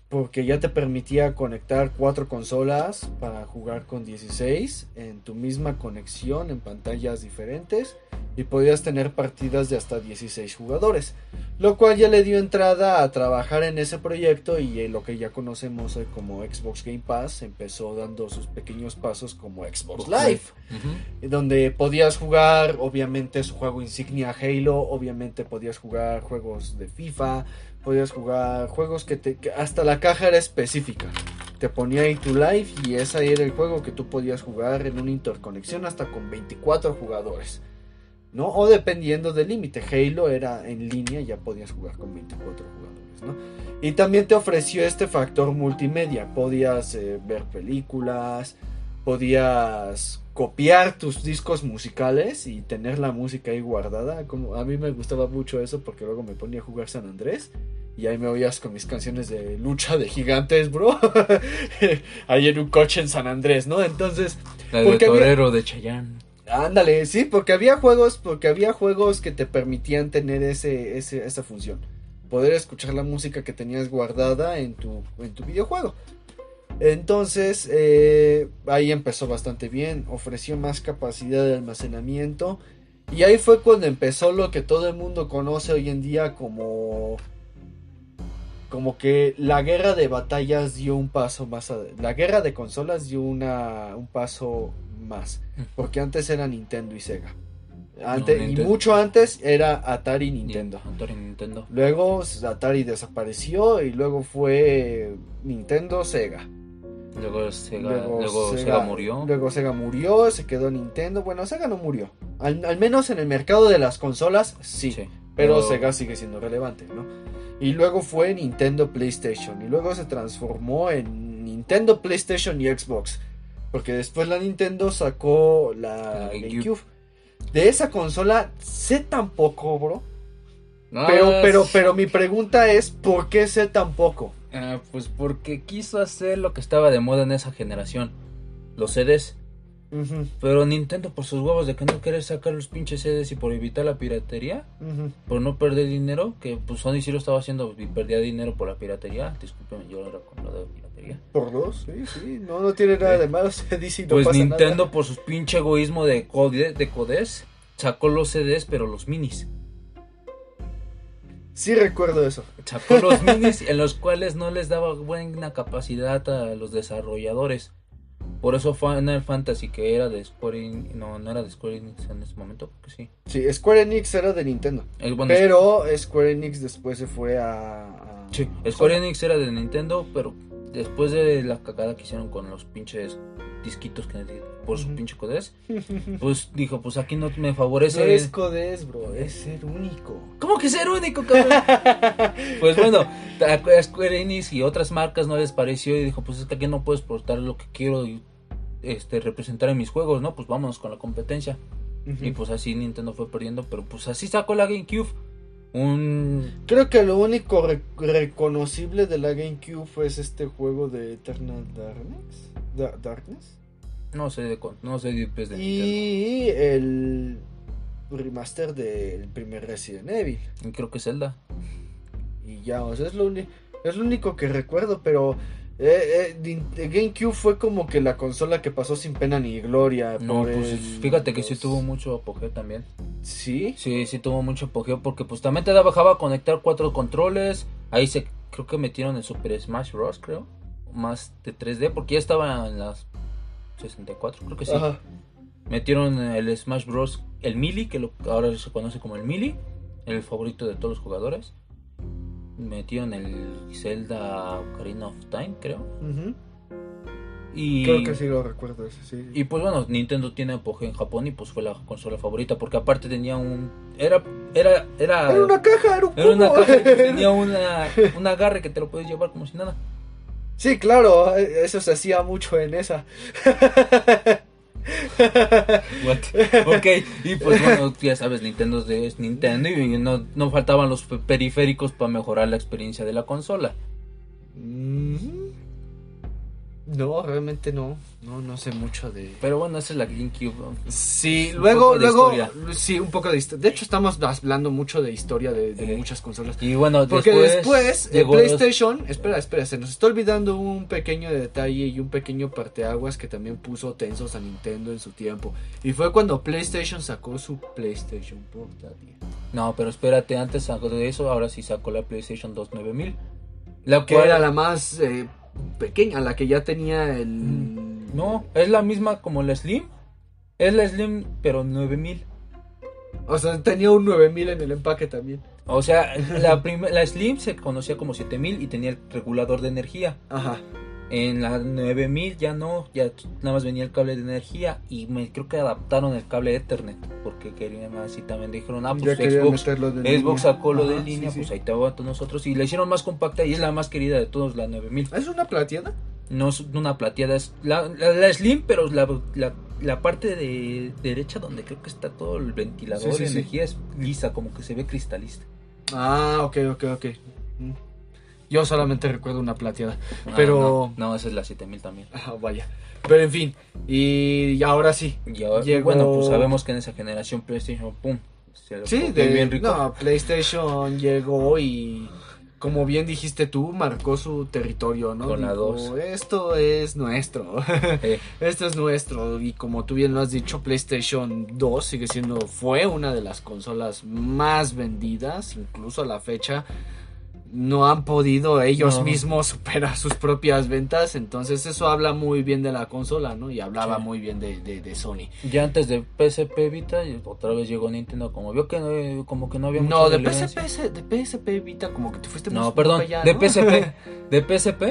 Porque ya te permitía conectar cuatro consolas para jugar con 16 en tu misma conexión en pantallas diferentes. Y podías tener partidas de hasta 16 jugadores. Lo cual ya le dio entrada a trabajar en ese proyecto y eh, lo que ya conocemos hoy como Xbox Game Pass empezó dando sus pequeños pasos como Xbox Live donde podías jugar obviamente su juego insignia Halo, obviamente podías jugar juegos de FIFA, podías jugar juegos que, te, hasta la caja era específica. Te ponía ahí tu live y ese era el juego que tú podías jugar en una interconexión hasta con 24 jugadores. ¿No? O dependiendo del límite. Halo era en línea, ya podías jugar con 24 jugadores, ¿no? Y también te ofreció este factor multimedia. Podías eh, ver películas, podías copiar tus discos musicales y tener la música ahí guardada. Como a mí me gustaba mucho eso porque luego me ponía a jugar San Andrés y ahí me oías con mis canciones de lucha de gigantes, bro. ahí en un coche en San Andrés, ¿no? Entonces, La de había- Torero de Chayanne. ándale, sí, porque había juegos, porque había juegos que te permitían tener ese, ese esa función. Poder escuchar la música que tenías guardada en tu, en tu videojuego. Entonces, eh, ahí empezó bastante bien, ofreció más capacidad de almacenamiento. Y ahí fue cuando empezó lo que todo el mundo conoce hoy en día como... Como que la guerra de batallas dio un paso más... ad- La guerra de consolas dio una, un paso más. Porque antes era Nintendo y Sega. Antes, y mucho antes era Atari y Nintendo. Atari Nintendo. Luego Atari desapareció y luego fue Nintendo, Sega. Luego Sega, luego Sega, murió. Luego Sega murió, se quedó Nintendo. Bueno, Sega no murió. Al, al menos en el mercado de las consolas, sí. Sí, pero, pero- Sega sigue siendo relevante, ¿no? Y luego fue Nintendo PlayStation. Y luego se transformó en Nintendo PlayStation y Xbox. Porque después la Nintendo sacó la La GameCube. De esa consola sé tan poco, bro. No, Pero, pero, pero mi pregunta es, ¿por qué sé tan poco? Ah, pues porque quiso hacer lo que estaba de moda en esa generación. Los CDs. Pero Nintendo por sus huevos de que no quiere sacar los pinches CDs y por evitar la piratería. Por no perder dinero. Que pues Sony sí lo estaba haciendo y perdía dinero por la piratería. Discúlpeme, yo era con lo de piratería. Por dos, sí, sí. No, no tiene nada de malo. se dice y no pues pasa Nintendo, nada. por su pinche egoísmo de, code, de codes, sacó los CDs, pero los minis. Sí recuerdo eso. Sacó los minis en los cuales no les daba buena capacidad a los desarrolladores. Por eso Final Fantasy, que era de Square Enix, no, no era de Square Enix en ese momento, que sí. Sí, Square Enix era de Nintendo. Eh, bueno, Pero Square Enix después se fue a... a- Sí, Square Enix era de Nintendo, pero después de la cagada que hicieron con los pinches disquitos que por su pinche codes, pues dijo, pues aquí no me No favorece. es codes, bro, es ser único. ¿Cómo que ser único, cabrón? pues bueno, a Square Enix y otras marcas no les pareció y dijo, pues es que aquí no puedo exportar lo que quiero y, este representar en mis juegos, ¿no? Pues vámonos con la competencia. Y pues así Nintendo fue perdiendo, pero pues así sacó la GameCube. Un Creo que lo único re- reconocible de la GameCube fue este juego de Eternal Darkness. Da- Darkness. No sé no sé de, pues, de Nintendo. Y el remaster del primer Resident Evil. Y creo que Zelda. Y ya, o sea, es lo, es lo único que recuerdo, pero eh, eh, Nin- GameCube fue como que la consola que pasó sin pena ni gloria. No, pues el- fíjate que sí tuvo mucho apogeo también. Sí, Sí, sí tuvo mucho apogeo porque pues también te dejaba conectar cuatro controles. Ahí se creo que metieron el Super Smash Bros, creo. Más de 3D porque ya estaba en las 64, creo que sí. Ajá. Metieron el Smash Bros, el Melee, que lo, ahora se conoce como el Melee, el favorito de todos los jugadores. Metieron el Zelda Ocarina of Time, creo. Y Creo que sí lo recuerdo ese, sí. Y pues bueno, Nintendo tiene apogeo en Japón y pues fue la consola favorita porque aparte tenía un era era era Era una caja, era un era una caja tenía una un agarre que te lo puedes llevar como si nada. Sí, claro, eh, eso se hacía mucho en esa. What? Ok, y pues bueno, ya sabes, Nintendo es Nintendo y no, no faltaban los pe- periféricos para mejorar la experiencia de la consola. Mm, No, realmente no. No, no sé mucho de. Pero bueno, esa es la GameCube. Sí, Un luego, de luego, historia. sí, un poco de historia. De hecho, estamos hablando mucho de historia de, de Eh, muchas consolas. Y bueno, Porque después, de llegó los- PlayStation, espera, espera, se nos está olvidando un pequeño detalle y un pequeño parteaguas que también puso tensos a Nintendo en su tiempo. Y fue cuando PlayStation sacó su PlayStation Portátil. No, pero espérate, antes de eso, ahora sí sacó la PlayStation 2 9000. La Que cual era la más eh, pequeña, la que ya tenía el... No, es la misma como la Slim. Es la Slim, pero 9000. O sea, tenía un 9000 en el empaque también. O sea, la, la Slim se conocía como 7000 y tenía el regulador de energía. Ajá. En la 9000 ya no, ya nada más venía el cable de energía y me creo que adaptaron el cable Ethernet porque querían así también dijeron, ah, pues Xbox, Xbox línea. sacó lo de línea, sí, pues sí. ahí te va a nosotros y la hicieron más compacta y es la más querida de todos, la 9000. ¿Es una plateada? No es una plateada, es la, la- la Slim, pero la, la, la parte de derecha donde creo que está todo el ventilador Sí, sí, de sí. energía es lisa, como que se ve cristalista. Ah, ok, ok, ok. Yo solamente recuerdo una plateada. Ah, Pero- No, no, esa es la 7000 también. Ah, vaya. Pero en fin. Y ahora sí. Y ahora- Llegó- bueno, pues sabemos que en esa generación PlayStation, pum. Se Sí, de, bien rico. no, PlayStation llegó y como bien dijiste tú, marcó su territorio, ¿no? Con la dos. Esto es nuestro. Eh, Esto es nuestro. Y como tú bien lo has dicho, PlayStation 2 sigue siendo, fue una de las consolas más vendidas, incluso a la fecha. No han podido ellos No. mismos superar sus propias ventas. Entonces eso habla muy bien de la consola, ¿no? Y hablaba Sí. muy bien de, de- de Sony. ya antes de PSP Vita, otra vez llegó Nintendo, como vio que no, como que no había No, de. PSP, de PSP Vita, como que te fuiste No, perdón, allá, de. PSP. De PSP,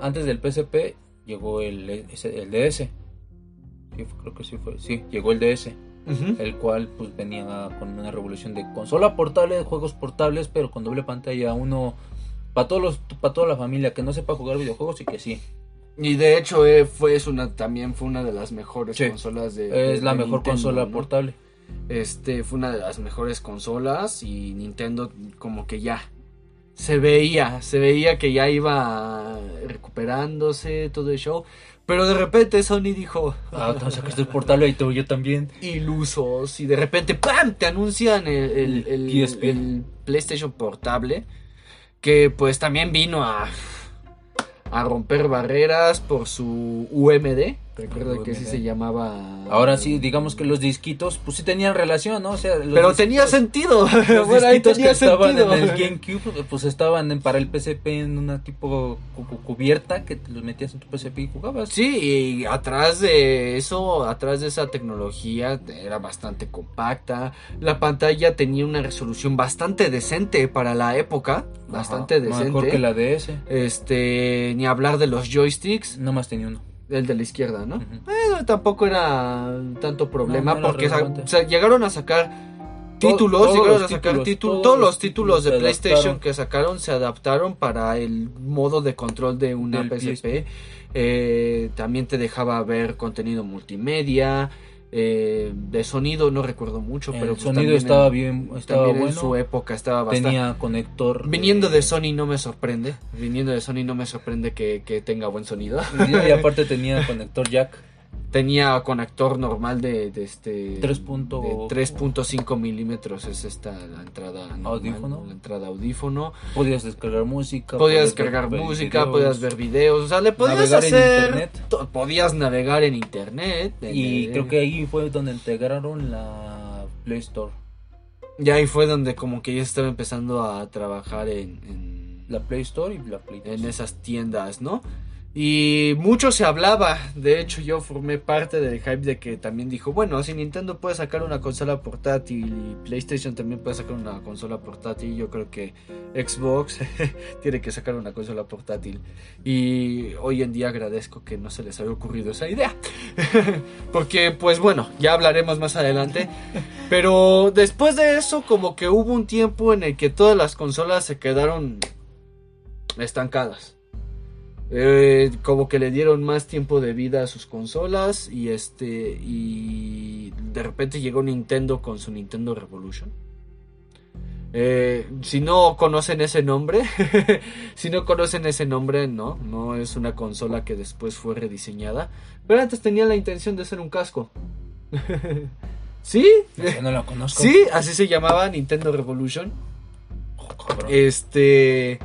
antes del PSP, llegó el, el DS. Sí, creo que sí fue. Sí, llegó el DS. El cual pues venía con una revolución de consola portable, de juegos portables, pero con doble pantalla, uno para todos los para toda la familia que no sepa jugar videojuegos y que sí. Y de hecho eh, fue es una también fue una de las mejores Sí. consolas de de- Es la de mejor Nintendo, consola ¿no? portable. Este fue una de las mejores consolas y Nintendo como que ya se veía, se veía que ya iba recuperándose todo el show, pero de repente Sony dijo Ah, o sea que esto es portable y todo yo también. ilusos y de repente ¡pam! te anuncian el, el- el- El el PlayStation portable que pues también vino a a romper barreras por su UMD. Recuerdo que sí se llamaba. Ahora sí, digamos que los disquitos, pues sí tenían relación, ¿no? O sea, los Pero tenía sentido. Los Bueno, ahí tenía que estaban sentido. en el GameCube, pues estaban en- para el PSP en una tipo cu- cu- cubierta que te los metías en tu PSP y jugabas. Sí, y atrás de eso, atrás de esa tecnología, era bastante compacta. La pantalla tenía una resolución bastante decente para la época. Bastante Ajá, decente. Mejor que la DS. Este, ni hablar de los joysticks. Nomás tenía uno. El de la izquierda, ¿no? Ujú. Eh, tampoco era tanto problema No, no era porque o sea, llegaron a sacar títulos, todos llegaron los a sacar títulos, títulos, todos los los títulos de PlayStation adaptaron. que sacaron se adaptaron para el modo de control de una PSP. Eh, también te dejaba ver contenido multimedia, eh, de sonido no recuerdo mucho, pero el pues sonido estaba en- bien, estaba en su época estaba bastante. tenía conector. Viniendo eh, de Sony no me sorprende, viniendo de Sony no me sorprende que, que tenga buen sonido. Y aparte tenía conector jack. Tenía conector normal de, de este 3 punto- de 3.5 milímetros es esta la entrada normal, Audífono. la entrada audífono Podías descargar música. podías descargar ver música videos. podías ver videos o sea le podías Navegar en hacer podías navegar en internet en Y el- creo que ahí fue donde integraron la Play Store. y ahí fue donde como que ya estaba empezando a trabajar en, en, La Play Store y la Play en esas tiendas no y mucho se hablaba, de hecho yo formé parte del hype de que también dijo, bueno, si Nintendo puede sacar una consola portátil y PlayStation también puede sacar una consola portátil, yo creo que Xbox tiene que sacar una consola portátil. Y hoy en día agradezco que no se les haya ocurrido esa idea. Porque pues bueno, ya hablaremos más adelante. Pero después de eso como que hubo un tiempo en el que todas las consolas se quedaron estancadas. Eh, como que le dieron más tiempo de vida a sus consolas y este y de repente llegó Nintendo con su Nintendo Revolution. Eh, si no conocen ese nombre, si no conocen ese nombre, no, no es una consola que después fue rediseñada, pero antes tenía la intención de ser un casco. ¿Sí? Yo no la conozco. Sí, así se llamaba Nintendo Revolution. Oh. Este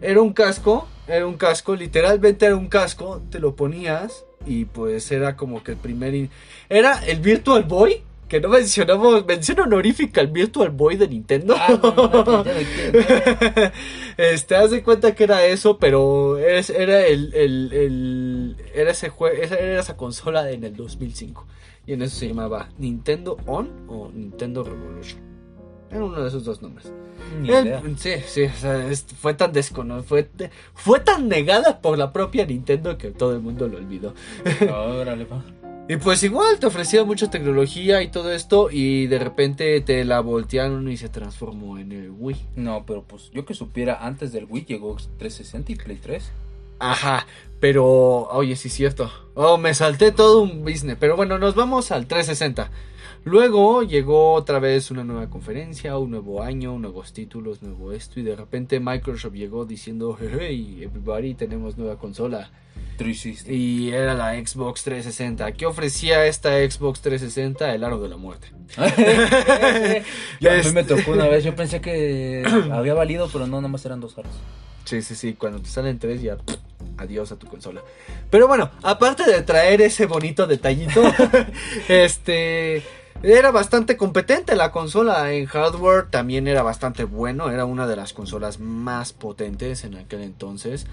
era un casco, era un casco, literalmente era un casco, te lo ponías y pues era como que el primer... in- Era el Virtual Boy, que no mencionamos, mención honorífica el Virtual Boy de Nintendo. Ah, no, este, haz de cuenta que era eso, pero es- era el, el, el- era ese jue- esa, era esa consola en el 2005 y en eso se llamaba Nintendo On o Nintendo Revolution. Era uno de esos dos nombres. El- idea. sí, sí, o sea, es- fue tan desconocido, fue, fue tan negada por la propia Nintendo que todo el mundo lo olvidó. Órale, pa. Y pues igual te ofrecía mucha tecnología y todo esto y de repente te la voltearon y se transformó en el Wii. No, pero pues yo que supiera, antes del Wii llegó 360 y Play 3. Ajá, pero oye, sí es cierto. Oh, me salté todo un business, pero bueno, nos vamos al 360. Luego llegó otra vez una nueva conferencia, un nuevo año, nuevos títulos, nuevo esto y de repente Microsoft llegó diciendo, hey, everybody, tenemos nueva consola. 360. Y era la Xbox 360. ¿Qué ofrecía esta Xbox 360? El aro de la muerte. Yo, a mí Este- me tocó una vez, yo pensé que había valido, pero no, nada más eran dos aros. Sí, sí, sí, cuando te salen tres ya adiós a tu consola. Pero bueno, aparte de traer ese bonito detallito, este era bastante competente la consola en hardware, también era bastante bueno, era una de las consolas más potentes en aquel entonces.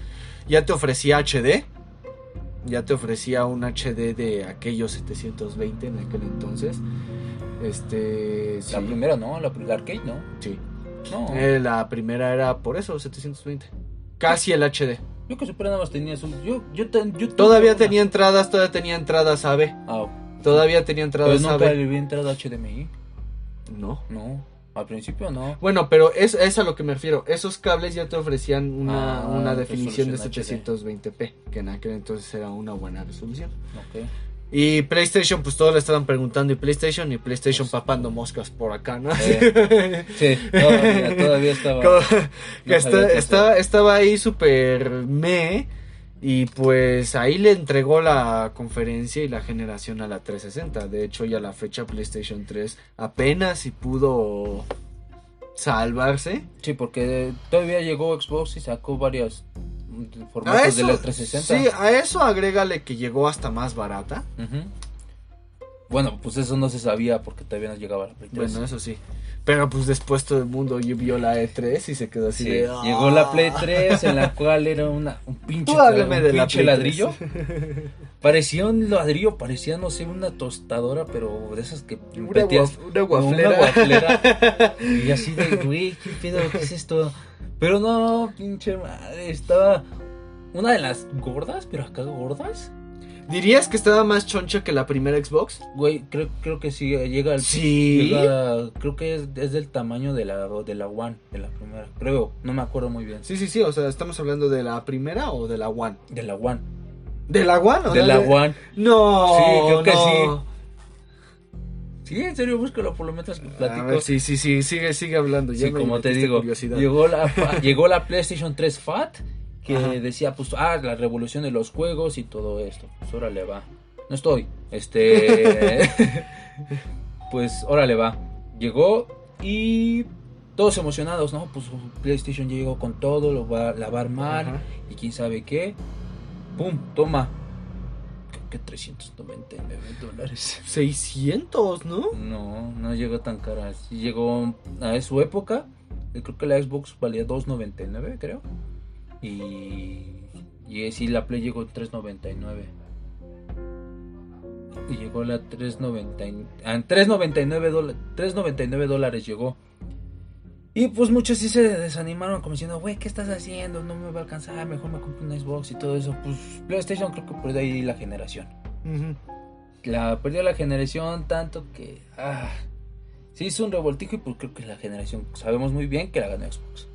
Ya te ofrecía HD, ya te ofrecía un HD de aquellos 720 en aquel entonces. Este, sí, La primera no, la, la arcade no. sí. No. Eh, la primera era por eso 720. Casi el HD. Yo que supiera nada más tenía su. Yo, yo, ten- yo Todavía una- tenía entradas, todavía tenía entradas AB. Ah, Todavía tenía pero entradas nunca AB. le vi entrada HDMI. No. No, al principio no. Bueno, pero es, es a lo que me refiero. Esos cables ya te ofrecían una, Ah, una definición de resolución 720p, que en aquel entonces era una buena resolución. Ok. Y PlayStation, pues todos le estaban preguntando, ¿y PlayStation? Y PlayStation Pues, papando moscas por acá, ¿no? Eh, Sí, todavía, todavía estaba. No está- está- estaba ahí súper me y pues ahí le entregó la conferencia y la generación a la 360. De hecho, ya la fecha PlayStation 3 apenas si pudo salvarse. Sí, porque todavía llegó Xbox y sacó varias formatos de la 360. Sí, a eso agrégale que llegó hasta más barata. Ujú. Bueno, pues eso no se sabía porque todavía no llegaba la Play 3. Bueno, eso sí. Pero pues después todo el mundo vio la E3 y se quedó así Sí, de... llegó la Play "Ah". 3 en la cual era una, un pinche, un de la pinche Play ladrillo. 3. Parecía un ladrillo, parecía, no sé, una tostadora, pero de esas que Una, guaf- una guaflera. Una guaflera. y así de, güey, ¿qué pedo? ¿Qué es esto? Pero no, pinche madre, estaba una de las gordas, pero acá gordas. ¿Dirías que estaba más choncha que la primera Xbox? Güey, creo, creo que sí, llega al... Sí. llega- creo que es, es del tamaño de la, de la One, de la primera. Creo, no me acuerdo muy bien. Sí, sí, sí. O sea, ¿estamos hablando de la primera o de la One? De la One. ¿De la One? o De sea, la One. No. Sí, creo que no. Sí, en serio, búscalo por lo menos que A platico. ver, sí, sí, sí. Sigue, sigue hablando. Ya Sí, como te digo, curiosidad. llegó la, llegó la PlayStation 3 Fat que Ajá. decía, pues, ah, la revolución de los juegos y todo esto. Pues órale va. No estoy. Este. pues órale va. Llegó y todos emocionados, ¿no? Pues PlayStation llegó con todo, lo va, la va a armar Ajá. y quién sabe qué. ¡Pum! Toma. Creo que 399 dólares. 600, ¿no? No, no llegó tan cara. Llegó a su época. Creo que la Xbox valía 2.99, creo. Y, y sí, la Play llegó en 3.99. Y llegó la 3.99. ah, En 3.99 dólares. 3.99 dólares llegó. Y pues muchos sí se desanimaron como diciendo, güey, ¿qué estás haciendo? No me va a alcanzar, mejor me compro una Xbox y todo eso. Pues PlayStation creo que perdió ahí la generación la perdió la generación tanto que ah, se hizo un revoltijo y pues creo que la generación sabemos muy bien que la ganó Xbox.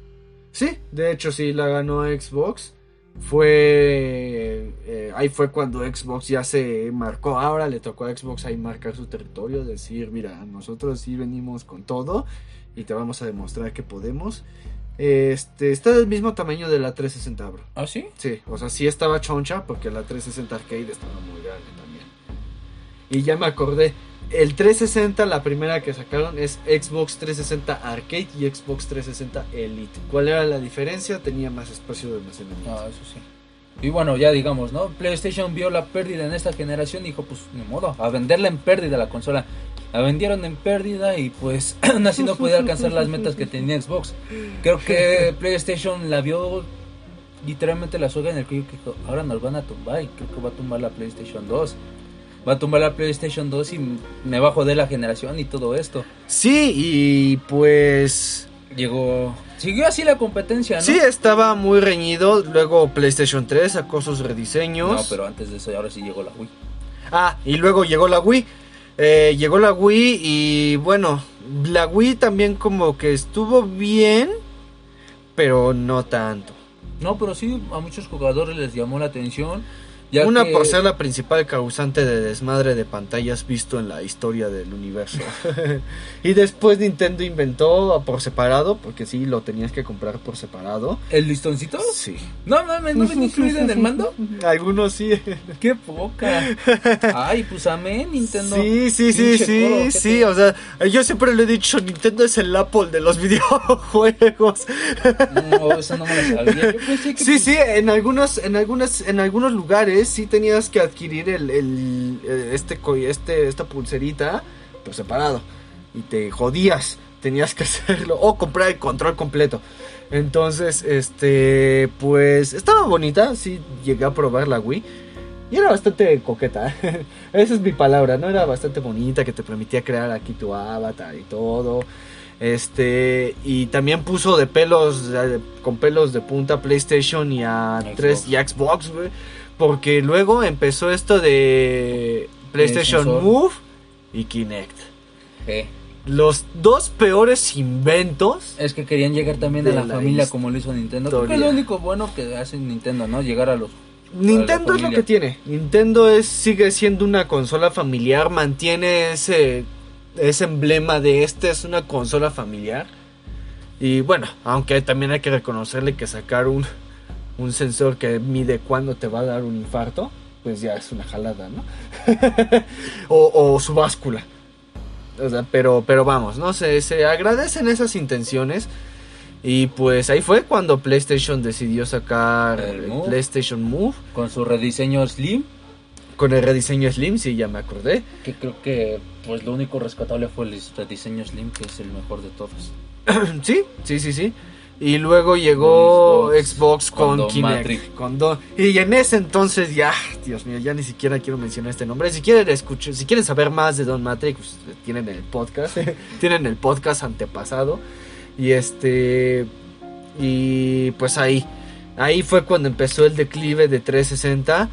Sí, de hecho sí la ganó Xbox. Fue eh, ahí fue cuando Xbox ya se marcó. Ahora le tocó a Xbox ahí marcar su territorio, decir, mira, nosotros sí venimos con todo y te vamos a demostrar que podemos. Este está del mismo tamaño de la 360, bro. ¿Ah, sí? Sí, o sea, sí estaba choncha porque la 360 Arcade estaba muy grande también. Y ya me acordé, el 360, la primera que sacaron es Xbox 360 Arcade y Xbox 360 Elite. ¿Cuál era la diferencia? Tenía más espacio de almacenamiento. Ah, eso sí. Y bueno, ya digamos, ¿no? PlayStation vio la pérdida en esta generación y dijo, pues ni modo, a venderla en pérdida la consola. La vendieron en pérdida y pues así no podía alcanzar las metas que tenía Xbox. Creo que PlayStation la vio literalmente la soga en el cuello que dijo, ahora nos van a tumbar y creo que va a tumbar la PlayStation 2. Va a tumbar la PlayStation 2 y me va a joder la generación y todo esto. Sí, y pues... Llegó... Siguió así la competencia, ¿no? Sí, estaba muy reñido. Luego PlayStation 3 sacó sus rediseños. No, pero antes de eso ahora sí llegó la Wii. Ah, y luego llegó la Wii. Eh, llegó la Wii y bueno, la Wii también como que estuvo bien, pero no tanto. No, pero sí, a muchos jugadores les llamó la atención. Ya Una que- por ser la principal causante de desmadre de pantallas visto en la historia del universo. y después Nintendo inventó por separado, porque sí, lo tenías que comprar por separado. ¿El listoncito? Sí. No mames, ¿no venía incluido en el mando? Algunos sí. ¡Qué poca! Ay, pues amén, Nintendo. Sí, sí, sí, Pinche sí, codo, ¿qué sí, te- o sea, yo siempre le he dicho, Nintendo es el Apple de los videojuegos. No, eso no me lo sabía. Yo pensé que Sí, sí, en algunos, en algunas, en algunos lugares sí tenías que adquirir el, el- este, este, esta pulserita por separado y te jodías, tenías que hacerlo o comprar el control completo. Entonces, este, pues estaba bonita, sí llegué a probar la Wii. Y era bastante coqueta, esa es mi palabra, ¿no? Era bastante bonita, que te permitía crear aquí tu avatar y todo. Este, y también puso de pelos, con pelos de punta a PlayStation y a Xbox. 3 y a Xbox, güey. Porque luego empezó esto de PlayStation. Move y Kinect. Los dos peores inventos. Es que querían llegar también a la, la familia como lo hizo Nintendo. Creo que es lo único bueno que hace Nintendo, ¿no? Llegar a los... Nintendo es lo que tiene. Nintendo es, sigue siendo una consola familiar, mantiene ese, ese emblema de este es una consola familiar. Y bueno, aunque también hay que reconocerle que sacar un, un sensor que mide cuándo te va a dar un infarto, pues ya es una jalada, ¿no? o, o su báscula. O sea, pero, pero vamos, no sé, se agradecen esas intenciones. Y pues ahí fue cuando PlayStation decidió sacar El. PlayStation Move Con su rediseño Slim, con el rediseño Slim, sí, ya me acordé. que creo que pues lo único rescatable fue el rediseño Slim, que es el mejor de todos. sí, sí, sí, sí. Y luego llegó Xbox, Xbox, con con, Don Kinect. Matrix. Con Don- Y en ese entonces ya, Dios mío, ya ni siquiera quiero mencionar este nombre. Si quieren escuchar, si quieren saber más de Don Matrix, pues, tienen el podcast, tienen el podcast antepasado. Y este y pues ahí ahí fue cuando empezó el declive de 360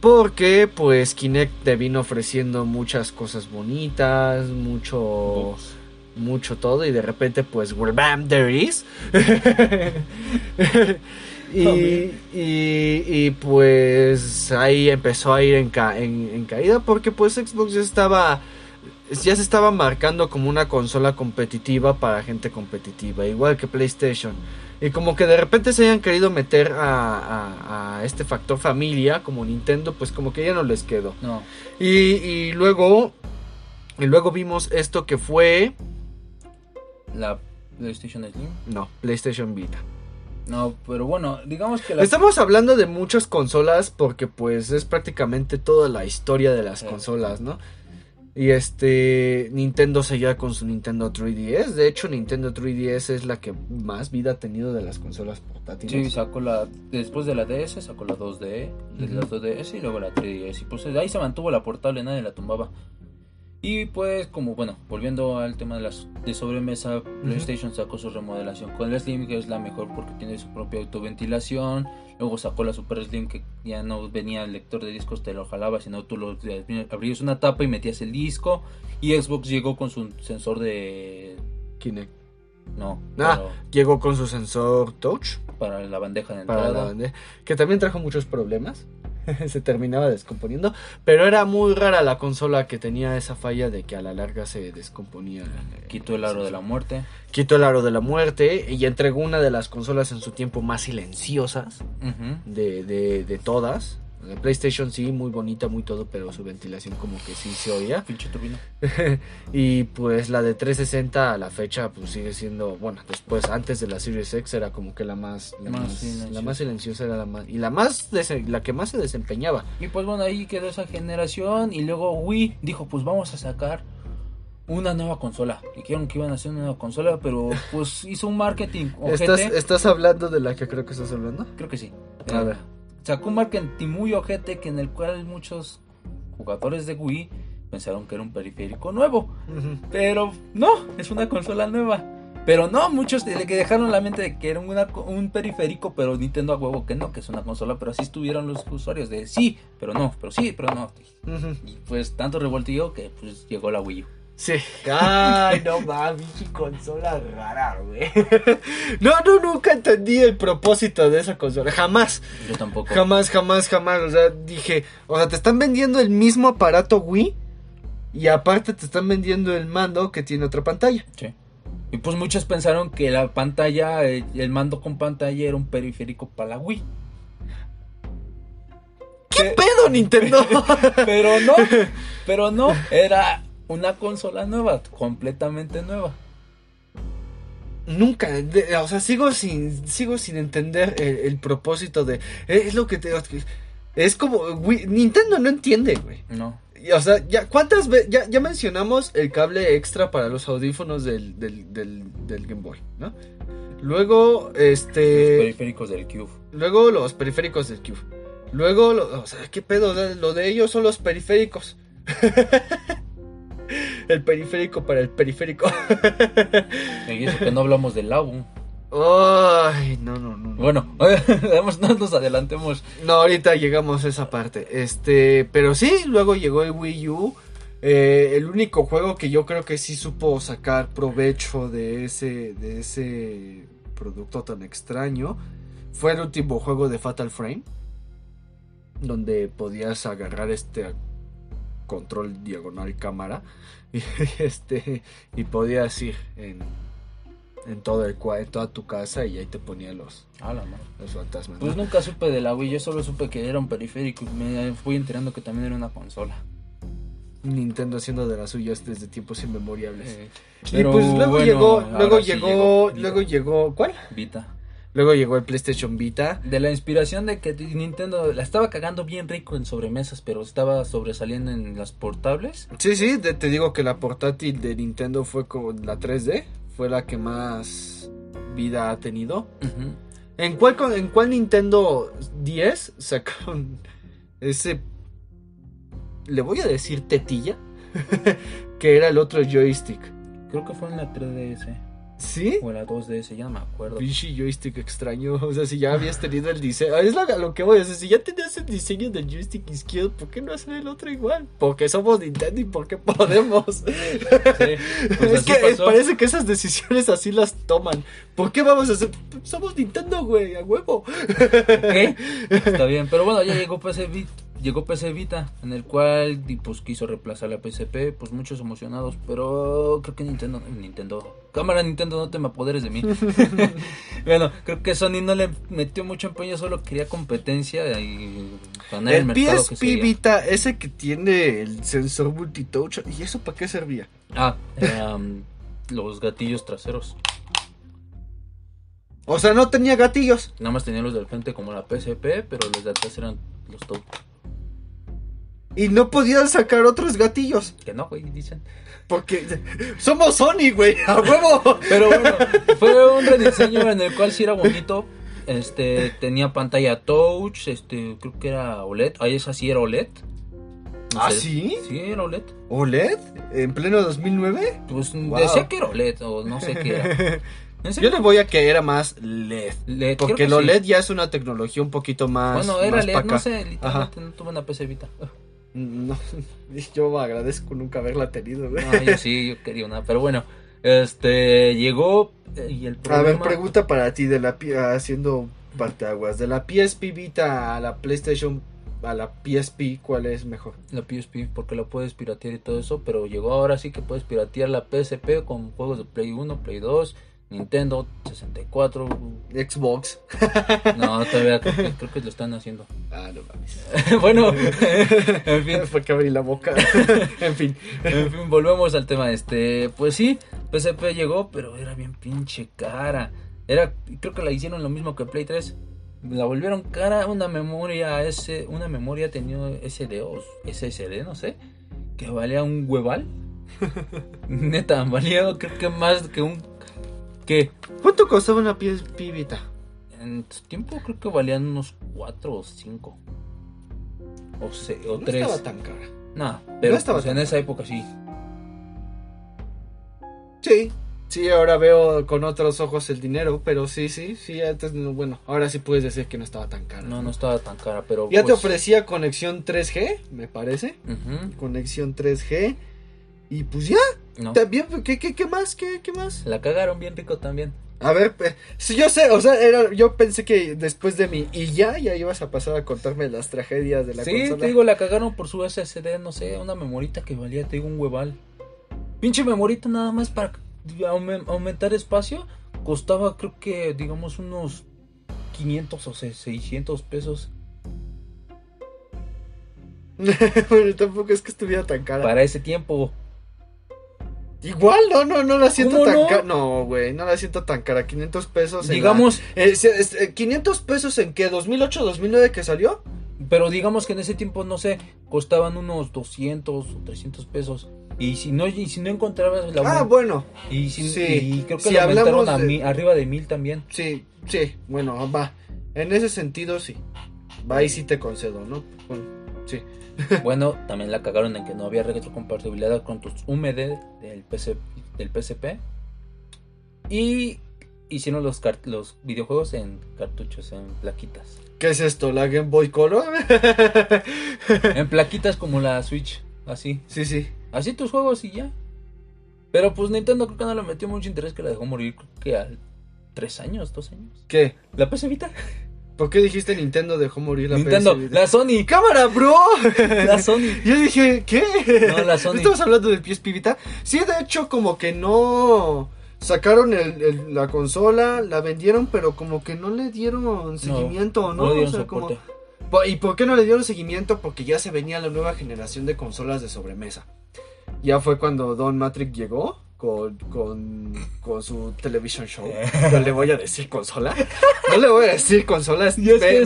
porque pues Kinect te vino ofreciendo muchas cosas bonitas, mucho Bugs. Mucho todo y de repente pues bam there is. Y, y, y, pues ahí empezó a ir en, ca- en, en caída porque pues Xbox ya estaba ya se estaba marcando como una consola competitiva para gente competitiva igual que PlayStation. Y como que de repente se hayan querido meter a, a- a este factor familia como Nintendo pues como que ya no les quedó. No, y, y luego y luego vimos esto que fue la PlayStation Slim. no PlayStation Vita No, pero bueno, digamos que la... Estamos hablando de muchas consolas porque pues es prácticamente toda la historia de las Sí. consolas, ¿no? Y este Nintendo seguía con su Nintendo 3DS. De hecho, Nintendo 3DS es la que más vida ha tenido de las consolas portátiles. Sí, sacó la... Después de la DS sacó la 2D, de Ujú. las 2DS y luego la 3DS. Y pues ahí se mantuvo la portable, nadie la tumbaba. Y pues como, bueno, volviendo al tema de las de sobremesa, PlayStation sacó su remodelación con la Slim, que es la mejor porque tiene su propia autoventilación. Luego sacó la Super Slim, que ya no venía el lector de discos, te lo jalaba, sino tú lo abrías una tapa y metías el disco. Y Xbox llegó con su sensor de... Kinect. No, Ah. Llegó con su sensor touch para la bandeja de para entrada. la bandeja, que también trajo muchos problemas. se terminaba descomponiendo, pero era muy rara la consola que tenía esa falla de que a la larga se descomponía. eh, Quitó el aro de la muerte. Quitó el aro de la muerte y entregó una de las consolas en su tiempo más silenciosas de, de, de todas. La PlayStation sí, muy bonita, muy todo, pero su ventilación como que sí se oía. Pinche turbina. y pues la de 360 a la fecha pues sigue siendo, bueno, después antes de la Series X era como que la más la Más más, silenciosa. la más silenciosa era la más y la más la que más se desempeñaba. Y pues bueno, ahí quedó esa generación. Y luego Wii dijo: Pues vamos a sacar una nueva consola. Dijeron que iban a hacer una nueva consola, pero pues hizo un marketing. Ojete. ¿Estás, ¿Estás hablando de la que creo que estás hablando? Creo que sí. A Eh, ver. Sacó un marketing muy ojete que en el cual muchos jugadores de Wii pensaron que era un periférico nuevo. Pero no, es una consola nueva. Pero no, muchos de que dejaron la mente de que era una un periférico, pero Nintendo a huevo que no, que es una consola, pero así estuvieron los usuarios de sí, pero no, pero sí, pero no. Y pues tanto revoltillo que pues llegó la Wii U. Sí. Ay, no mames, pinche consola rara, güey. No, no, nunca entendí el propósito de esa consola. Jamás, Yo tampoco. jamás, jamás, jamás. O sea, dije, o sea, te están vendiendo el mismo aparato Wii y aparte te están vendiendo el mando que tiene otra pantalla. Sí. Y pues muchos pensaron que la pantalla, eh, el mando con pantalla era un periférico para la Wii. ¿Qué pedo, Nintendo? Pero no, pero no, era una consola nueva, completamente nueva. Nunca, de- o sea, sigo sin, sigo sin entender el, el propósito de, es lo que te, es como, Nintendo no entiende, güey. No. Y, O sea, ya, ¿cuántas veces? Ya, ya mencionamos el cable extra para los audífonos del, del, del, del Game Boy, ¿no? Luego, Los este. periféricos del Cube. Luego los periféricos del Cube. Luego, lo- o sea, ¿qué pedo? Lo de ellos son los periféricos. el periférico para el periférico. Y eso que no hablamos del álbum. Ay, no, no, no. no. Bueno, vamos, no nos adelantemos. No, ahorita llegamos a esa parte. Este, pero sí, luego llegó el Wii U. Eh, el único juego que yo creo que sí supo sacar provecho de ese, de ese producto tan extraño fue el último juego de Fatal Frame. Donde podías agarrar este control diagonal cámara y, este, y podías ir en, en, todo el, en toda tu casa y ahí te ponía los, Ah, la madre. los fantasmas. Pues ¿no? nunca supe de la Wii, yo solo supe que era un periférico y me fui enterando que también era una consola. Nintendo haciendo de las suyas desde tiempos inmemoriales. Eh, y pues luego bueno, llegó, luego sí llegó, Vita. luego llegó, ¿cuál? Vita. Luego llegó el PlayStation Vita. De la inspiración de que Nintendo la estaba cagando bien rico en sobremesas, pero estaba sobresaliendo en las portables. Sí, sí, te digo que la portátil de Nintendo fue con la 3D, fue la que más vida ha tenido. ¿En cuál, en cuál Nintendo 10 sacaron ese... Le voy a decir tetilla, que era el otro joystick. Creo que fue en la 3DS ¿Sí? o la 2DS, ya no me acuerdo. Pinche joystick extraño. O sea, si ya habías tenido el diseño. Es lo, lo que voy a decir. Si ya tenías el diseño del joystick izquierdo, ¿por qué no hacer el otro igual? Porque somos Nintendo y porque podemos. Sí, pues es que pasó. parece que esas decisiones así las toman. ¿Por qué vamos a hacer? Somos Nintendo, güey, a huevo. Ok, Está bien, pero bueno, ya llegó PC Vita, llegó PC Vita, en el cual pues quiso reemplazar la PSP, pues muchos emocionados, pero creo que Nintendo, Nintendo, cámara Nintendo, no te me apoderes de mí. bueno, creo que Sony no le metió mucho empeño, solo quería competencia y ganar el, El que PSP. Vita, ese que tiene el sensor multitouch. ¿Y eso para qué servía? Ah, eran los gatillos traseros. O sea, no tenía gatillos. Nada más tenían los del frente como la PSP, pero los de atrás eran los touch. Y no podían sacar otros gatillos. Que no, güey, dicen. Porque somos Sony, güey, a huevo. Pero bueno, fue un rediseño en el cual sí era bonito. Este, tenía pantalla touch, este, creo que era OLED. Ahí esa sí era OLED. No ¿Ah, sé. sí? Sí, era OLED. ¿OLED? ¿En pleno 2009? Pues Wow. decía que era OLED o no sé qué era. ¿En Yo le voy a que era más LED. LED, Porque que el sí. OLED ya es una tecnología un poquito más. Bueno, era más LED, no sé, literalmente no tuve una PC Vita. No, yo agradezco nunca haberla tenido, güey. No, yo sí, yo quería una, pero bueno, este, llegó eh, y el A problema... ver, pregunta para ti de la pi- haciendo parteaguas. De la PSP Vita a la PlayStation a la PSP, ¿cuál es mejor? La PSP, porque la puedes piratear y todo eso, pero llegó ahora sí que puedes piratear la PSP con juegos de Play 1, Play 2, Nintendo 64. Xbox. No, todavía creo que, creo que lo están haciendo. Ah, no mames. bueno, en fin, Fue que abrí la boca. en fin. en fin, volvemos al tema este. Pues sí, PSP llegó, pero era bien pinche cara. Era, creo que la hicieron lo mismo que Play 3. La volvieron cara, una memoria S, una memoria tenía SD o SSD, no sé, que valía un hueval. Neta, valía creo que más que un que ¿Cuánto costaba una PSP Vita? en su tiempo creo que valían unos 4 o 5 o, se, o No 3. estaba tan cara. No, pero No estaba pues, en esa época sí. Sí. Sí, ahora veo con otros ojos el dinero, pero sí, sí, sí, antes no, bueno, ahora sí puedes decir que no estaba tan cara. No, no estaba tan cara, pero Ya te pues, ofrecía conexión 3G, me parece. Conexión 3G. Y pues ya, no. también, ¿qué, qué, qué más? ¿Qué, ¿Qué más? La cagaron bien rico también. A ver, si yo sé, o sea, era, yo pensé que después de mi y ya, ya ibas a pasar a contarme las tragedias de la sí, consola. te digo, la cagaron por su SSD, no sé, una memorita que valía, te digo, un hueval. Pinche memorita nada más para aumen- aumentar espacio. Costaba, creo que, digamos, unos 500 o 600 pesos. bueno, tampoco es que estuviera tan cara. Para ese tiempo. Igual, no, no, no la siento ¿Cómo tan no? cara. No, güey, no la siento tan cara. 500 pesos. en Digamos, la- eh, se- es- eh, 500 pesos en qué? ¿2008, 2009 que salió? pero digamos que en ese tiempo, no sé, costaban unos 200 o 300 pesos. Y si no, y si no encontrabas la Ah, bueno, Y, si, Sí, y creo que si lo aumentaron a de- arriba de mil también. sí, sí, bueno, va. En ese sentido, sí. Va, ahí sí te concedo, ¿no? Bueno, sí. Bueno, también la cagaron en que no había retrocompatibilidad con tus UMD del, PC, del PSP. Y hicieron los videojuegos en cartuchos, en plaquitas. ¿Qué es esto? ¿La Game Boy Color? En plaquitas como la Switch, así. sí, sí. Así tus juegos y ya. Pero pues Nintendo creo que no le metió mucho interés que la dejó morir, creo que a tres años, dos años. ¿Qué? ¿La PS Vita? ¿Por qué dijiste Nintendo dejó morir la Nintendo, PS la Sony, ¡Cámara, bro! la Sony. Yo dije, ¿qué? No, la Sony. ¿Estamos hablando del PSP Vita? Sí, de hecho, como que no... Sacaron el- el- la consola, la vendieron, pero como que no le dieron seguimiento, ¿no? No O dieron sea, como- ¿Y por qué no le dieron seguimiento? Porque ya se venía la nueva generación de consolas de sobremesa. Ya fue cuando Don Matrix llegó con, con, con su television show. No le voy a decir consola. No le voy a decir consola.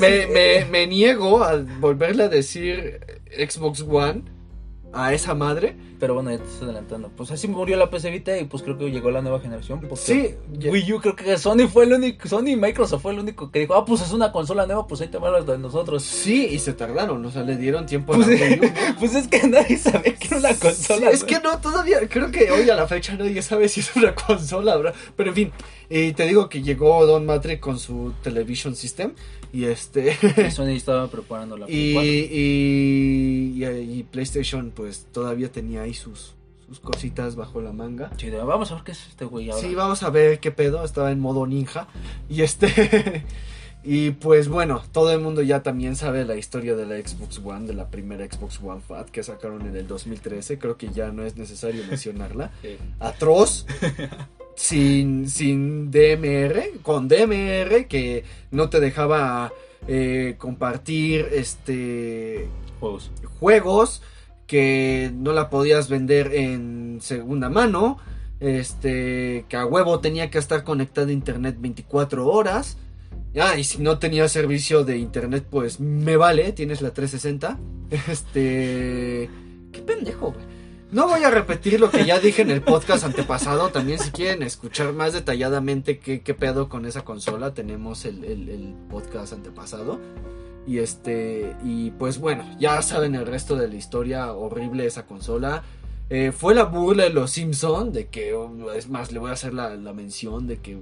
Me, me- me niego a volverle a decir Xbox One a esa madre. Pero bueno, ya te estás adelantando. Pues así murió la PC Vita y pues creo que llegó la nueva generación. porque Sí, Wii U creo que Sony fue el único, Sony y Microsoft fue el único que dijo, ah, pues es una consola nueva, pues ahí te va las de nosotros. sí, y se tardaron, o sea, le dieron tiempo a Pues, la Wii U, pues es que nadie sabía que era una consola. Sí, es que no, todavía, creo que hoy a la fecha nadie sabe si es una consola, bro. Pero en fin, eh, te digo que llegó Don Matrix con su Television System y este... Sony estaba preparando la Play y, 4. y, y- y PlayStation pues todavía tenía ahí sus, sus cositas bajo la manga. Sí, vamos a ver qué es este güey ahora. Sí, vamos a ver qué pedo, estaba en modo ninja. Y este... Y pues bueno, todo el mundo ya también sabe la historia de la Xbox One, de la primera Xbox One Fat que sacaron en el 2013. Creo que ya no es necesario mencionarla. Sí. Atroz, sin, sin DMR, con DMR que no te dejaba eh, compartir este Juegos. juegos que no la podías vender en segunda mano. Este, que a huevo tenía que estar conectada a internet 24 horas. Ah, y si no tenía servicio de internet, pues me vale, tienes la 360. Este, qué pendejo, güey. No voy a repetir lo que ya dije en el podcast antepasado. También, si quieren escuchar más detalladamente qué, pedo con esa consola, tenemos el, el- podcast antepasado. Y este, y pues bueno, ya saben el resto de la historia horrible de esa consola. Eh, fue la burla de los Simpson de que, oh, es más, le voy a hacer la, la mención de que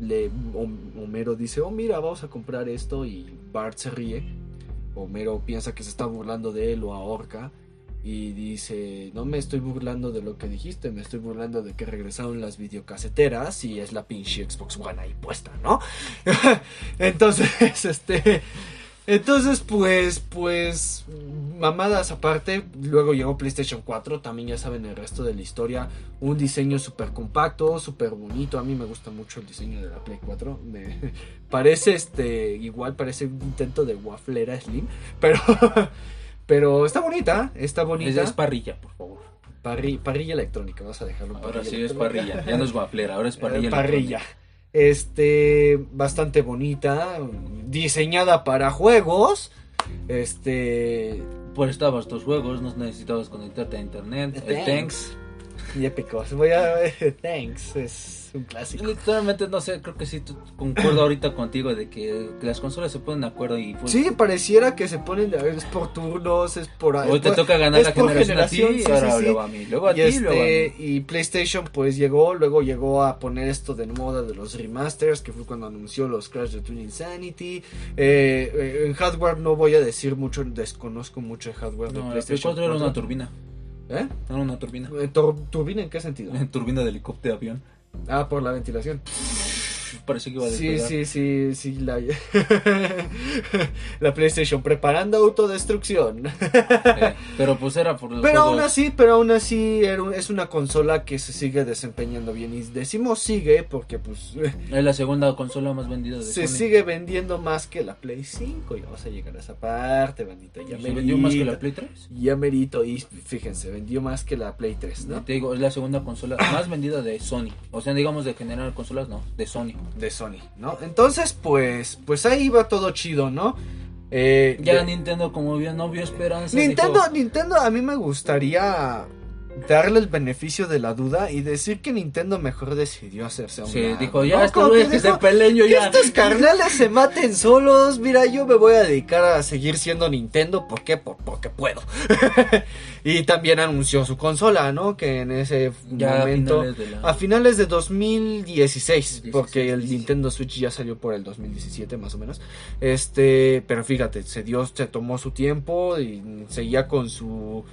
le, Hom- Homero dice, oh mira, vamos a comprar esto y Bart se ríe. Homero piensa que se está burlando de él o ahorca y dice, no me estoy burlando de lo que dijiste, me estoy burlando de que regresaron las videocaseteras y es la pinche Xbox One ahí puesta, ¿no? Entonces, este... Entonces, pues, pues, mamadas aparte, luego llegó PlayStation 4, también ya saben el resto de la historia, un diseño súper compacto, súper bonito, a mí me gusta mucho el diseño de la Play 4, me parece este, igual parece un intento de waflera Slim, pero, pero está bonita, está Es, bonita, es parrilla, por favor. Parri- parrilla electrónica, vamos a dejarlo en Ahora sí es parrilla. Ya no es guaflera, ahora es parrilla. Eh, parrilla. Este, bastante bonita, diseñada para juegos. Este. Por estabas tus juegos, no necesitabas conectarte a internet. El Thanks. Y épicos. Voy a thanks, es un clásico. Literalmente, no sé, creo que sí concuerdo ahorita contigo de que, las consolas se ponen de acuerdo y pues, Sí, pareciera que se ponen de es por turnos, es por Hoy te toca ganar es la por generación, a ti, generación, sí, y ahora sí, sí. luego a mí, luego a y, ti, luego a este, mí. y PlayStation pues llegó, luego llegó a poner esto de moda de los remasters, que fue cuando anunció los Crash de Twin Insanity. Eh, eh, en hardware no voy a decir mucho, desconozco mucho el hardware de No, Play PlayStation 4 era una 4. turbina. ¿Eh? Era una turbina. Eh, tur- ¿Turbina en qué sentido? turbina de helicóptero de avión. Ah, por la ventilación. Parece que iba a Sí, despegar. sí, sí, sí, la, la PlayStation preparando autodestrucción. Eh, pero pues era por los Pero aún así, pero aún así era un- es una consola que se sigue desempeñando bien. Y decimos sigue porque pues Es la segunda consola más vendida de se Sony. sigue vendiendo más que la Play 5. Ya vamos a llegar a esa parte, bandita. Ya ¿Se vendió más que la Play 3? Ya merito. Y fíjense, vendió más que la Play 3, ¿no? Te digo, es la segunda consola más vendida de Sony. O sea, digamos de generar consolas, no, de Sony. De Sony, ¿no? Entonces, pues, pues ahí va todo chido, ¿no? Eh, Ya de- Nintendo, como vio, no vio esperanza. Nintendo, dijo, Nintendo, a mí me gustaría darle el beneficio de la duda y decir que Nintendo mejor decidió hacerse un Sí, lado, dijo, ¿no? ya estos Como que güeyes que dijo, ya. estos carnales se maten solos. Mira, yo me voy a dedicar a seguir siendo Nintendo. ¿Por qué? Por- porque puedo. y también anunció su consola, ¿no? Que en ese Ya a momento. finales la- A finales de 2016, porque 16, el 17. Nintendo Switch ya salió por el 2017 más o menos. Este, pero fíjate, se dio, se tomó su tiempo y seguía con su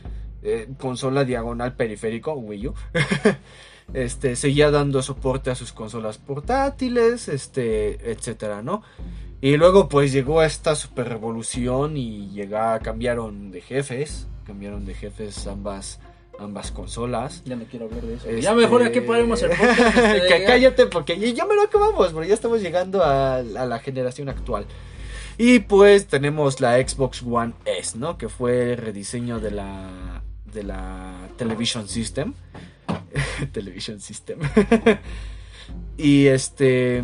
eh, consola diagonal periférico, Wii U. este, seguía dando soporte a sus consolas portátiles, este, etcétera, ¿no? Y luego pues llegó esta super revolución y llega, cambiaron de jefes, cambiaron de jefes ambas ambas consolas. Ya no quiero hablar de eso. Este- Ya mejor aquí paremos el podcast. este, que cállate porque ya, me lo acabamos, ya estamos llegando a, a la generación actual. Y pues tenemos la Xbox One S, ¿no? Que fue el rediseño de la, de la Television System. Television System. y este...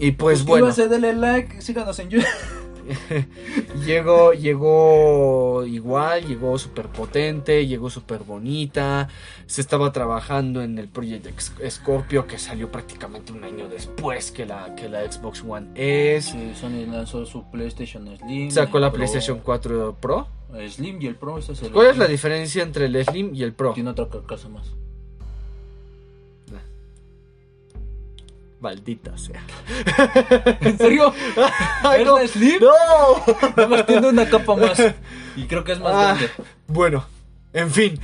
Y pues bueno. Denle like, síganos en YouTube. llegó, llegó igual, llegó súper potente, llegó súper bonita. Se estaba trabajando en el Project Scorpio que salió prácticamente un año después que la, que la Xbox One S. Sí, Sony lanzó su PlayStation Slim. Sacó la PlayStation 4 Pro. Slim y el Pro. ¿Cuál es la diferencia entre el Slim y el Pro? Tiene otra carcasa más. Maldita sea. ¿En serio? Ay, no. Slim? ¡No! más tiene una capa más. Y creo que es más Ah, grande. Bueno, en fin.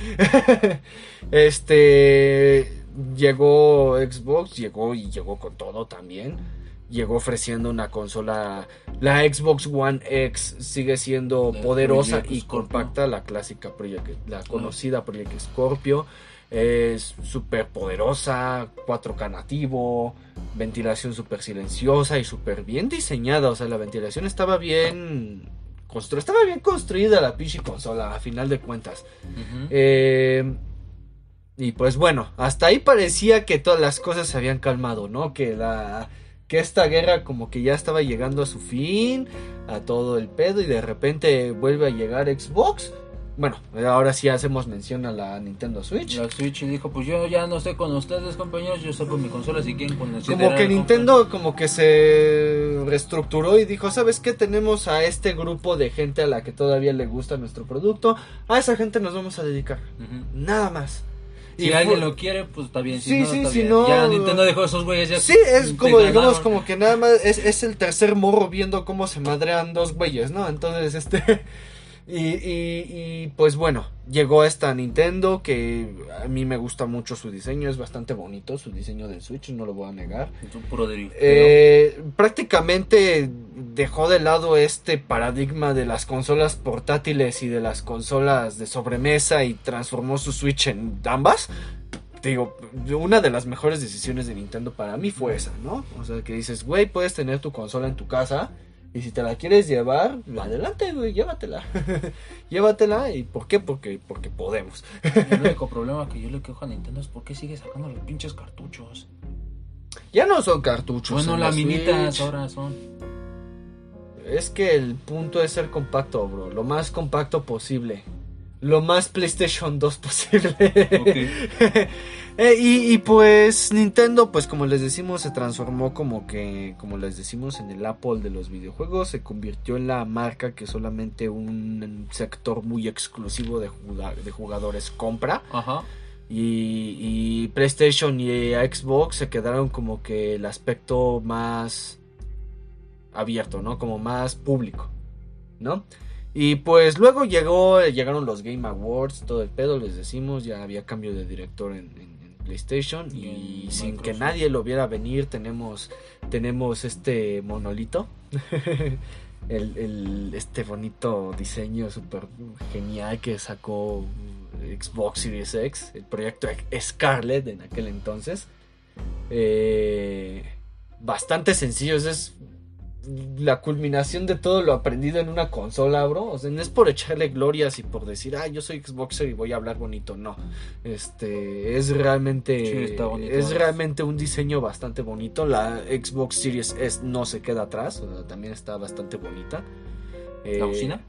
este. Llegó Xbox, llegó y llegó con todo también. Llegó ofreciendo una consola. La Xbox One X sigue siendo La poderosa Project y Scorpio. compacta. La clásica Project, la conocida Project Scorpio. Es súper poderosa, 4K nativo, ventilación súper silenciosa y súper bien diseñada. O sea, la ventilación estaba bien construida. Estaba bien construida la pinche consola, a final de cuentas. Eh, y pues bueno, hasta ahí parecía que todas las cosas se habían calmado, ¿no? Que la que esta guerra como que ya estaba llegando a su fin, a todo el pedo y de repente vuelve a llegar Xbox. Bueno, ahora sí hacemos mención a la Nintendo Switch. La Switch dijo, pues yo ya no estoy con ustedes, compañeros, yo estoy con mi consola, si quieren con Como que Nintendo como que se reestructuró y dijo, ¿sabes qué? Tenemos a este grupo de gente a la que todavía le gusta nuestro producto. A esa gente nos vamos a dedicar. Nada más. Si alguien lo quiere, pues está bien. Si Sí, no, sí, está si bien. no- Ya Nintendo dejó a esos güeyes ya. Sí, es como digamos como que nada más es, es el tercer morro viendo cómo se madrean dos güeyes, ¿no? Entonces, este... Y, y, y, pues bueno, llegó esta Nintendo que a mí me gusta mucho su diseño, es bastante bonito su diseño del Switch, no lo voy a negar. Es un puro. Eh, prácticamente dejó de lado este paradigma de las consolas portátiles y de las consolas de sobremesa y transformó su Switch en ambas. Te digo, una de las mejores decisiones de Nintendo para mí fue esa, ¿no? O sea, que dices, güey, puedes tener tu consola en tu casa y si te la quieres llevar, adelante, güey, llévatela. llévatela. ¿Y por qué? Porque, porque podemos. El único problema que yo le quejo a Nintendo es por qué sigue sacando los pinches cartuchos. Ya no son cartuchos. Bueno, en las la ahora son. Es que el punto es ser compacto, bro. Lo más compacto posible. Lo más PlayStation 2 posible. Eh, y, y pues Nintendo, pues como les decimos, se transformó como que, como les decimos, en el Apple de los videojuegos. Se convirtió en la marca que solamente un sector muy exclusivo de, juga- de jugadores compra. Ajá. Y, y PlayStation y Xbox se quedaron como que el aspecto más abierto, ¿no? Como más público, ¿no? Y pues luego llegó, llegaron los Game Awards, todo el pedo, les decimos, ya había cambio de director en- en PlayStation Y sin que nadie lo viera venir tenemos, tenemos este monolito. El, el- este bonito diseño súper genial que sacó Xbox Series X, el proyecto Scarlet en aquel entonces. Eh, bastante sencillo, es la culminación de todo lo aprendido en una consola, bro. O sea, no es por echarle glorias y por decir, ah, yo soy Xboxer y voy a hablar bonito. No, este es realmente, Sí, está bonito. es realmente un diseño bastante bonito. La Xbox Series S no se queda atrás, o sea, también está bastante bonita. ¿La Eh, bocina?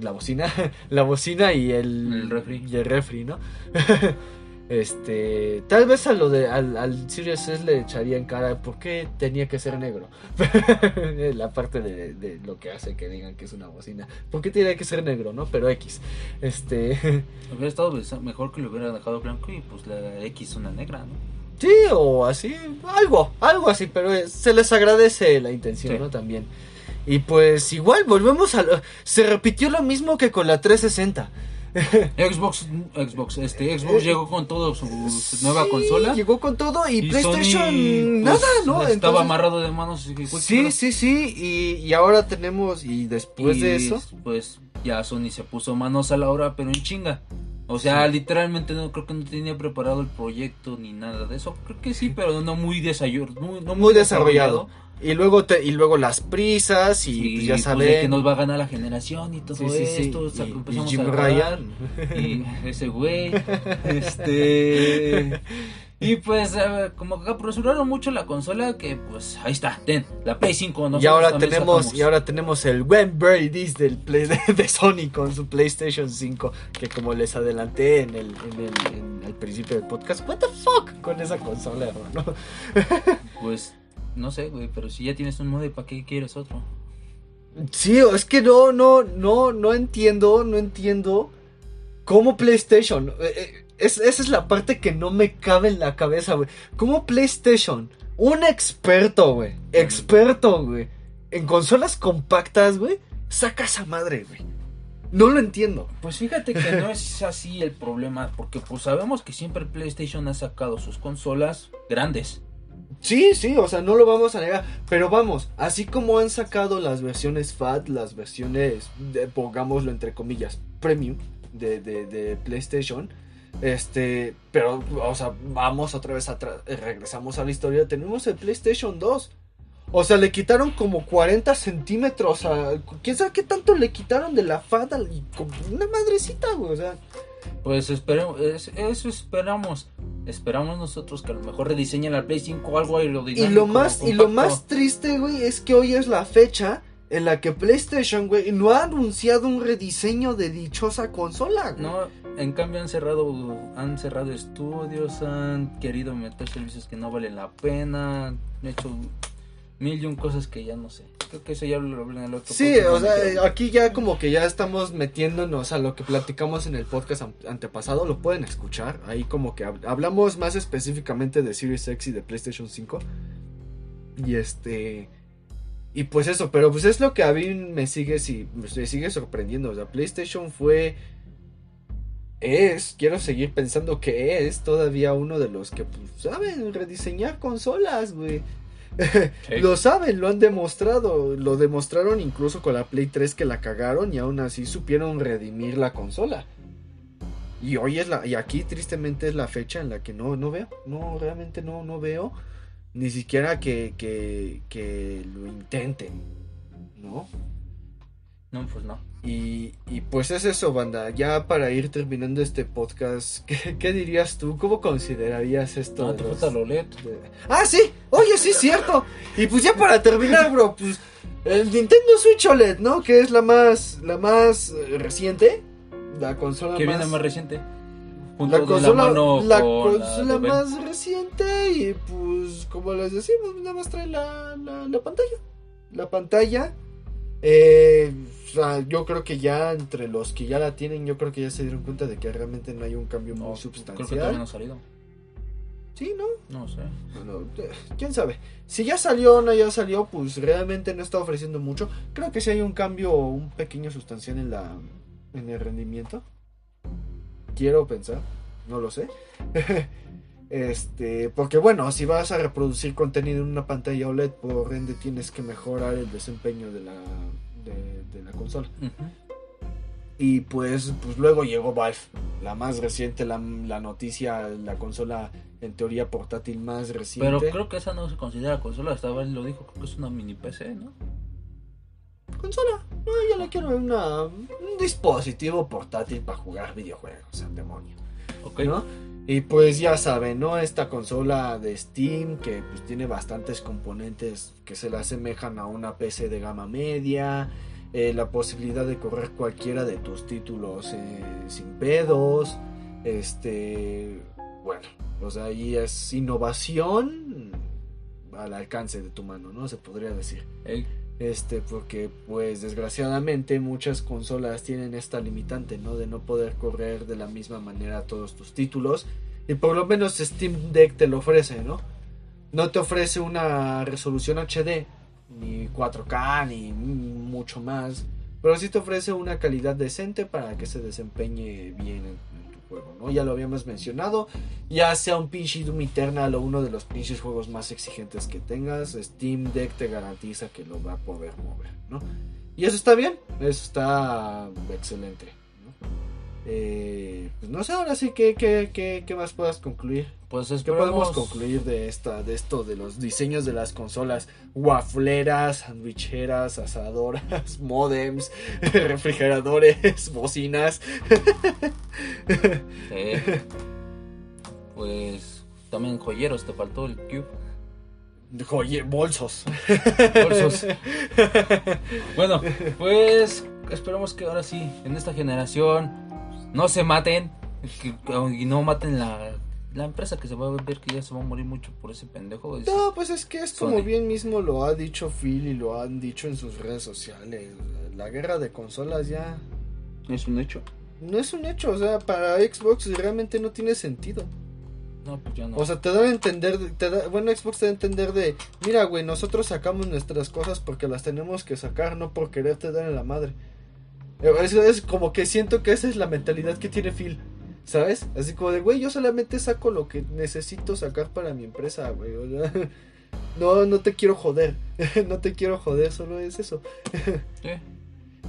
la bocina, la bocina y el, El refri. y el refri, ¿no? este, tal vez a lo de al, al Series S le echaría en cara por qué tenía que ser negro. la parte de, de lo que hace que digan que es una bocina. ¿Por qué tiene que ser negro, no? Pero X. Este, Hubiera estado mejor que lo hubiera dejado blanco y pues la X una negra, ¿no? sí, o así, algo, algo así, pero es- se les agradece la intención, Sí. ¿no? También. Y pues igual volvemos a lo, se repitió lo mismo que con la 360. Xbox, Xbox, este, Xbox Eh, llegó con todo su, su nueva Sí, consola. Llegó con todo y, y PlayStation Sony, nada, pues, ¿no? Estaba Entonces- amarrado de manos. pues, Sí, sí, sí. Y, y ahora tenemos, y después y, de eso, Pues ya Sony se puso manos a la obra, pero en chinga. O sea, literalmente no creo que no tenía preparado el proyecto ni nada de eso. Creo que sí, pero no muy desarrollado. Muy, no muy desarrollado. Y luego te, y luego las prisas y Sí, pues ya pues, saben. de que nos va a ganar la generación y todo Sí, sí, sí. esto. o sea, Y- empezamos y Jim a Ryan. Y ese güey. Este. Y pues, eh, como que apresuraron mucho la consola, que pues ahí está, ten, la Play 5. y ahora tenemos sacamos. y ahora tenemos el When Brady's del play de, de Sony con su PlayStation 5 que como les adelanté en el, en el en el principio del podcast what the fuck con esa consola hermano Pues, no sé, güey, pero si ya tienes un modem, ¿para qué quieres otro? sí es que no no no no entiendo no entiendo cómo PlayStation eh, eh, es, esa es la parte que no me cabe en la cabeza güey cómo PlayStation un experto güey experto güey en consolas compactas güey saca esa madre güey no lo entiendo Pues fíjate que no es así el problema, porque pues sabemos que siempre PlayStation ha sacado sus consolas grandes. Sí, sí, o sea, no lo vamos a negar. Pero vamos, así como han sacado las versiones FAT, las versiones, de, pongámoslo entre comillas, premium de, de, de PlayStation. Este, pero, o sea, vamos otra vez atrás, eh, regresamos a la historia. Tenemos el PlayStation 2. O sea, le quitaron como 40 centímetros a. ¿Quién sabe qué tanto le quitaron de la FAT? al- Y como una madrecita, güey. O sea, Pues esperemos, es- eso esperamos. Esperamos nosotros que a lo mejor rediseñen la Play 5 o algo aerodinámico. Y lo más, y lo más triste, güey, es que hoy es la fecha en la que PlayStation, güey, no ha anunciado un rediseño de dichosa consola. güey. No, en cambio han cerrado, han cerrado estudios, han querido meter servicios que no valen la pena, han hecho mil y un cosas que ya no sé. Creo que eso ya lo hablé en el otro Sí, o sea, aquí ya como que ya estamos metiéndonos a lo que platicamos en el podcast an- antepasado, lo pueden escuchar, ahí como que hab- hablamos más específicamente de Series X y de PlayStation 5. Y este y pues eso, pero pues es lo que a mí me sigue sí, me sigue sorprendiendo, o sea, PlayStation fue es, quiero seguir pensando que es todavía uno de los que pues, saben rediseñar consolas, güey. Lo saben, lo han demostrado. Lo demostraron incluso con la Play 3 que la cagaron y aún así supieron redimir la consola. Y hoy es la. Y aquí tristemente es la fecha en la que no, no veo. No, realmente no, no veo. Ni siquiera que, que, que lo intenten. ¿No? No, pues no. Y, y pues es eso, banda. Ya para ir terminando este podcast, ¿qué, qué dirías tú? ¿Cómo considerarías esto? No, te los- falta de- Ah, sí, oye, sí, cierto. Y pues ya para terminar, bro, pues el Nintendo Switch OLED, ¿no? Que es la más, la más eh, reciente, la consola ¿Qué más, viene más reciente? La de consola, mano la con consola de Ben. más reciente y pues como les decimos, nada más trae la, la, la pantalla, la pantalla. Eh, o sea, yo creo que ya entre los que ya la tienen, yo creo que ya se dieron cuenta de que realmente no hay un cambio No, muy creo que sustancial. no ha salido. Sí, ¿no? No sé. Bueno, eh, quién sabe. Si ya salió o no ya salió, pues realmente no está ofreciendo mucho. Creo que sí hay un cambio, un pequeño sustancial en la en el rendimiento. Quiero pensar, no lo sé. este, porque bueno, si vas a reproducir contenido en una pantalla OLED, por ende tienes que mejorar el desempeño de la de, de la consola. Y pues, pues luego llegó Valve, la más reciente, la, la noticia, la consola en teoría portátil más reciente. Pero creo que esa no se considera consola. Hasta él lo dijo, creo que es una mini PC, ¿no? Consola. No, yo la quiero en una, un dispositivo portátil para jugar videojuegos, sea, demonio. Ok. ¿No? Y pues ya saben, ¿no? Esta consola de Steam que pues tiene bastantes componentes que se le asemejan a una PC de gama media. eh, la posibilidad de correr cualquiera de tus títulos eh, sin pedos. Este, bueno, o sea, ahí es innovación al alcance de tu mano, ¿no? Se podría decir. Este, porque pues desgraciadamente muchas consolas tienen esta limitante, ¿no? De no poder correr de la misma manera todos tus títulos. Y por lo menos Steam Deck te lo ofrece, ¿no? No te ofrece una resolución HD, ni 4K, ni mucho más. Pero sí te ofrece una calidad decente para que se desempeñe bien ¿no? Ya lo habíamos mencionado. Ya sea un pinche Doom Eternal o uno de los pinches juegos más exigentes que tengas, Steam Deck te garantiza que lo va a poder mover, ¿no? Y eso está bien, eso está excelente. Eh, pues no sé, ahora sí, ¿qué, qué, qué, qué más puedas concluir? Pues ¿Qué esperemos... podemos concluir de esta, de esto, de los diseños de las consolas? Wafleras, sandwicheras, asadoras, modems, refrigeradores, bocinas. Sí. Pues también joyeros, te faltó el Cube. Oye, bolsos. Bolsos. Bueno, pues esperemos que ahora sí, en esta generación, no se maten que- y no maten la, la empresa que se va a ver que ya se va a morir mucho por ese pendejo. Es- No, pues es que es como Sony. bien mismo lo ha dicho Phil y lo han dicho en sus redes sociales. La guerra de consolas ya Es un hecho. no es un hecho. O sea, para Xbox realmente no tiene sentido. No, pues ya no. O sea, te dan a entender, te da- bueno, Xbox te da a entender de, mira, güey, nosotros sacamos nuestras cosas porque las tenemos que sacar, no por quererte dar en la madre. Eso es como que siento que esa es la mentalidad que tiene Phil, ¿sabes? Así como de, güey, yo solamente saco lo que necesito sacar para mi empresa, güey. No, no te quiero joder, no te quiero joder, solo es eso.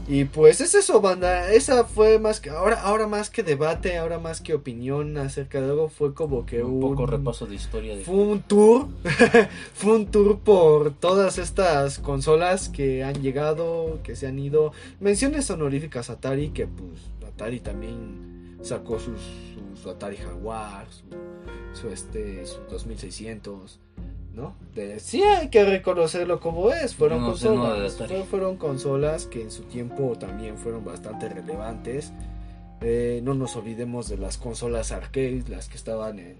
Y pues es eso, banda. Esa fue más que. Ahora, ahora más que debate, ahora más que opinión acerca de algo, fue como que un poco repaso de historia de Fue un tour. fue un tour por todas estas consolas que han llegado, que se han ido. Menciones honoríficas a Atari, que pues Atari también sacó sus, su, su Atari Jaguar, su, su, este, su 2600. ¿No? De, sí hay que reconocerlo como es. Fueron No consolas. Fueron consolas que en su tiempo también fueron bastante relevantes. Eh, no nos olvidemos de las consolas arcade, las que estaban en,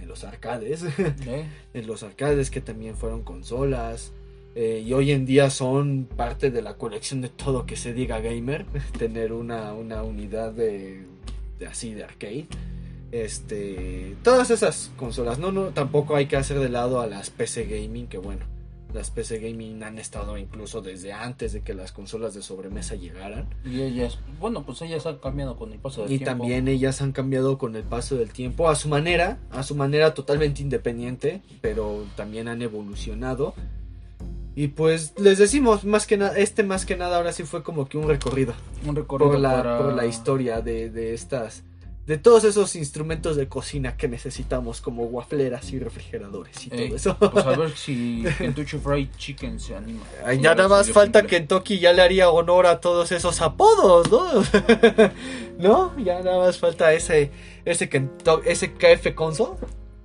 en los arcades. ¿Eh? en los arcades que también fueron consolas. eh, y hoy en día son parte de la colección de todo que se diga gamer. Tener una, una unidad de, de así de arcade. Este, todas esas consolas, no, no, tampoco hay que hacer de lado a las PC gaming, que bueno, las PC gaming han estado incluso desde antes de que las consolas de sobremesa llegaran. Y ellas, bueno, pues ellas han cambiado con el paso del Y tiempo. también ellas han cambiado con el paso del tiempo a su manera, a su manera totalmente independiente, pero también han evolucionado. Y pues les decimos, más que nada, este más que nada ahora sí fue como que un recorrido un recorrido por la, para... por la historia de, de estas, de todos esos instrumentos de cocina que necesitamos como wafleras y refrigeradores y todo eso. Pues a ver si Kentucky Fried Chicken se anima. Ay, ya nada más falta cumple. que Toki ya le haría honor a todos esos apodos, ¿no? ¿No? Ya nada más falta ese ese Kento- ese KF console.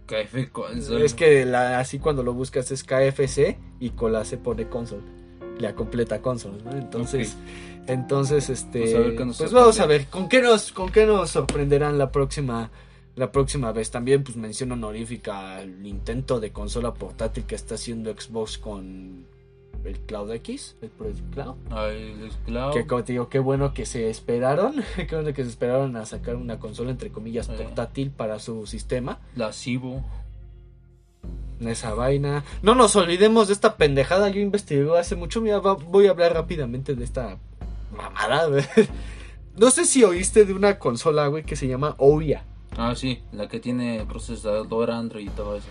KF Console. Es que la- así cuando lo buscas es KFC y con la se pone console. La completa console, ¿no? Entonces, entonces este Pues pues vamos a ver con qué nos con qué nos sorprenderán la próxima la próxima vez. También pues mención honorífica al intento de consola portátil que está haciendo Xbox con el Cloud X, el Project Cloud. Ay, el Cloud. Que como te digo, qué bueno que se esperaron, qué bueno que se esperaron a sacar una consola entre comillas portátil para su sistema. La Cibo. Esa vaina. No nos olvidemos de esta pendejada. Yo investigué hace mucho. Mira, voy a hablar rápidamente de esta mamada. güey. No sé si oíste de una consola, güey, que se llama Ouya. Ah, sí, la que tiene procesador Android y todo eso.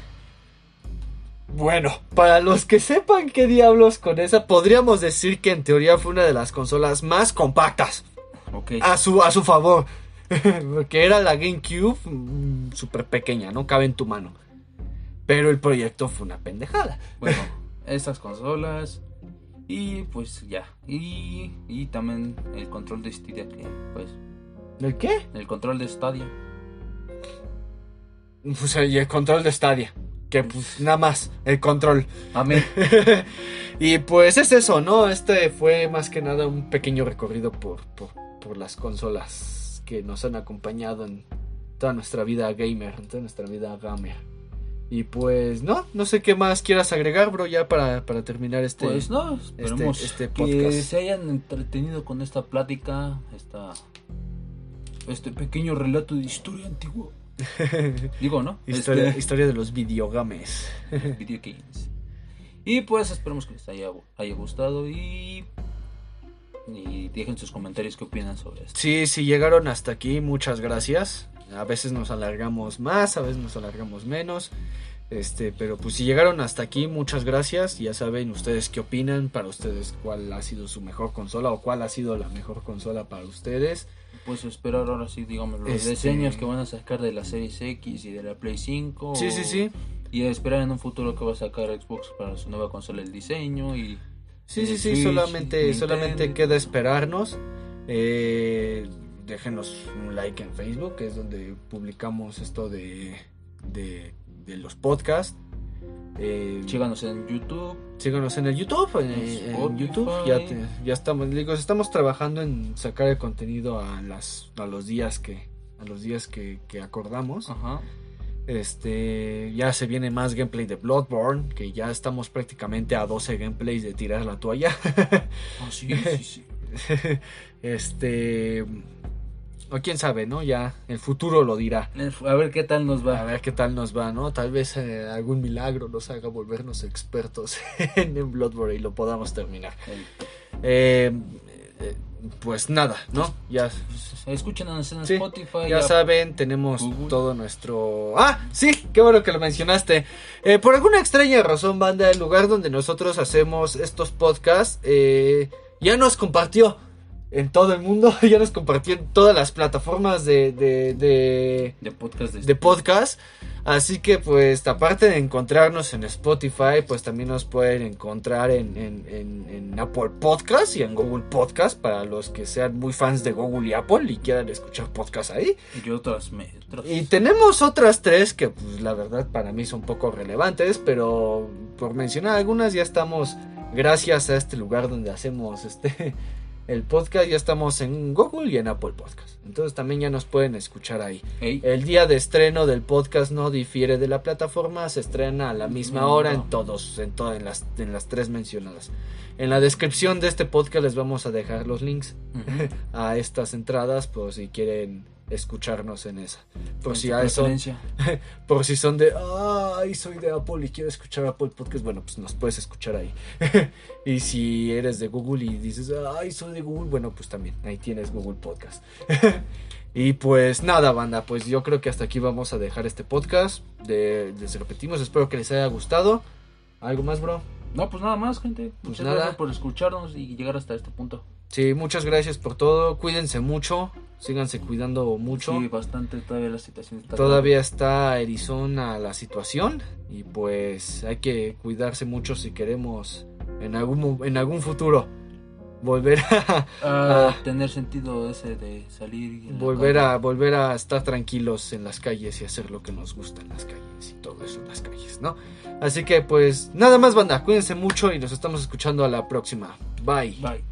Bueno, para los que sepan qué diablos con esa, podríamos decir que en teoría fue una de las consolas más compactas Ok. a su, a su favor. Porque era la GameCube mm, súper pequeña, no cabe en tu mano. Pero el proyecto fue una pendejada. Bueno, estas consolas. Y pues ya. Y, y también el control de Stadia que pues. ¿El qué? El control de Stadia. Pues y el control de Stadia. Que pues nada más, el control. Amén. y pues es eso, ¿no? Este fue más que nada un pequeño recorrido por, por, por las consolas que nos han acompañado en toda nuestra vida gamer, en toda nuestra vida gamer. Y pues no, no sé qué más quieras agregar, bro, ya para, para terminar este... Pues no, esperemos este que podcast. se hayan entretenido con esta plática, esta, este pequeño relato de historia antigua. Digo, ¿no? historia, Este, historia de los videogames. video games. Y pues esperemos que les haya, haya gustado y, y dejen sus comentarios qué opinan sobre esto. Sí, si llegaron hasta aquí, muchas gracias. A veces nos alargamos más, a veces nos alargamos menos. Este, pero pues si llegaron hasta aquí, muchas gracias. Ya saben ustedes qué opinan, para ustedes cuál ha sido su mejor consola o cuál ha sido la mejor consola para ustedes. pues esperar ahora sí, digamos, los Este- diseños que van a sacar de la Series X y de la Play 5. Sí, sí, sí. Y esperar en un futuro que va a sacar Xbox para su nueva consola el diseño y... Sí, sí, sí, Switch, solamente, Nintendo. solamente queda esperarnos. Eh, déjenos un like en Facebook, que es donde publicamos esto de, de, de los podcasts. Eh, Síganos en YouTube. síganos en el YouTube, en, en. YouTube. Ya, te- ya estamos, digo, estamos trabajando en sacar el contenido a las a los días que a los días que, que acordamos. Ajá. Este, ya se viene más gameplay de Bloodborne, que ya estamos prácticamente a 12 gameplays de tirar la toalla. Ah, sí, sí, sí. este, o quién sabe, ¿no? Ya el futuro lo dirá. A ver qué tal nos A va. ver qué tal nos va, ¿no? Tal vez eh, algún milagro nos haga volvernos expertos en, en Bloodborne y lo podamos terminar. Eh, eh, pues nada, ¿no? Ya, Escúchenos en Sí, Spotify. ya ya- saben, tenemos Google. todo nuestro... Ah, sí, qué bueno que lo mencionaste. Eh, por alguna extraña razón, banda, el lugar donde nosotros hacemos estos podcasts eh, ya nos compartió en todo el mundo, ya nos compartió en todas las plataformas de, de, de, de podcast de, podcast. Así que pues aparte de encontrarnos en Spotify, pues también nos pueden encontrar en, en- en- en Apple Podcast y en Google Podcast para los que sean muy fans de Google y Apple y quieran escuchar podcast ahí. y otras metros. Y tenemos otras tres que pues la verdad para mí son poco relevantes, pero por mencionar algunas ya estamos, gracias a este lugar donde hacemos este el podcast, ya estamos en Google y en Apple Podcast. Entonces también ya nos pueden escuchar ahí. Ey, El día de estreno del podcast no difiere de la plataforma, se estrena a la misma hora en todos, en todas, en las, en las tres mencionadas. En la descripción de este podcast les vamos a dejar los links a estas entradas por si quieren escucharnos en esa. Por si, a eso- por si son de, ay, soy de Apple y quiero escuchar Apple Podcast, bueno, pues nos puedes escuchar ahí. y si eres de Google y dices, ay, soy de Google, bueno, pues también, ahí tienes Google Podcast. y pues nada, banda, pues yo creo que hasta aquí vamos a dejar este podcast. De, les repetimos, espero que les haya gustado. ¿Algo más, bro? No, pues nada más, gente. Pues Muchas nada. gracias por escucharnos y llegar hasta este punto. Sí, muchas gracias por todo. Cuídense mucho, síganse cuidando mucho. Sí, bastante todavía la situación está Todavía está erizona la situación y pues hay que cuidarse mucho si queremos en algún en algún futuro volver a Ah, Ah. tener sentido ese de salir y volver a volver a estar tranquilos en las calles y hacer lo que nos gusta en las calles y todo eso en las calles, ¿no? Así que pues nada más banda, cuídense mucho y nos estamos escuchando a la próxima. Bye. Bye.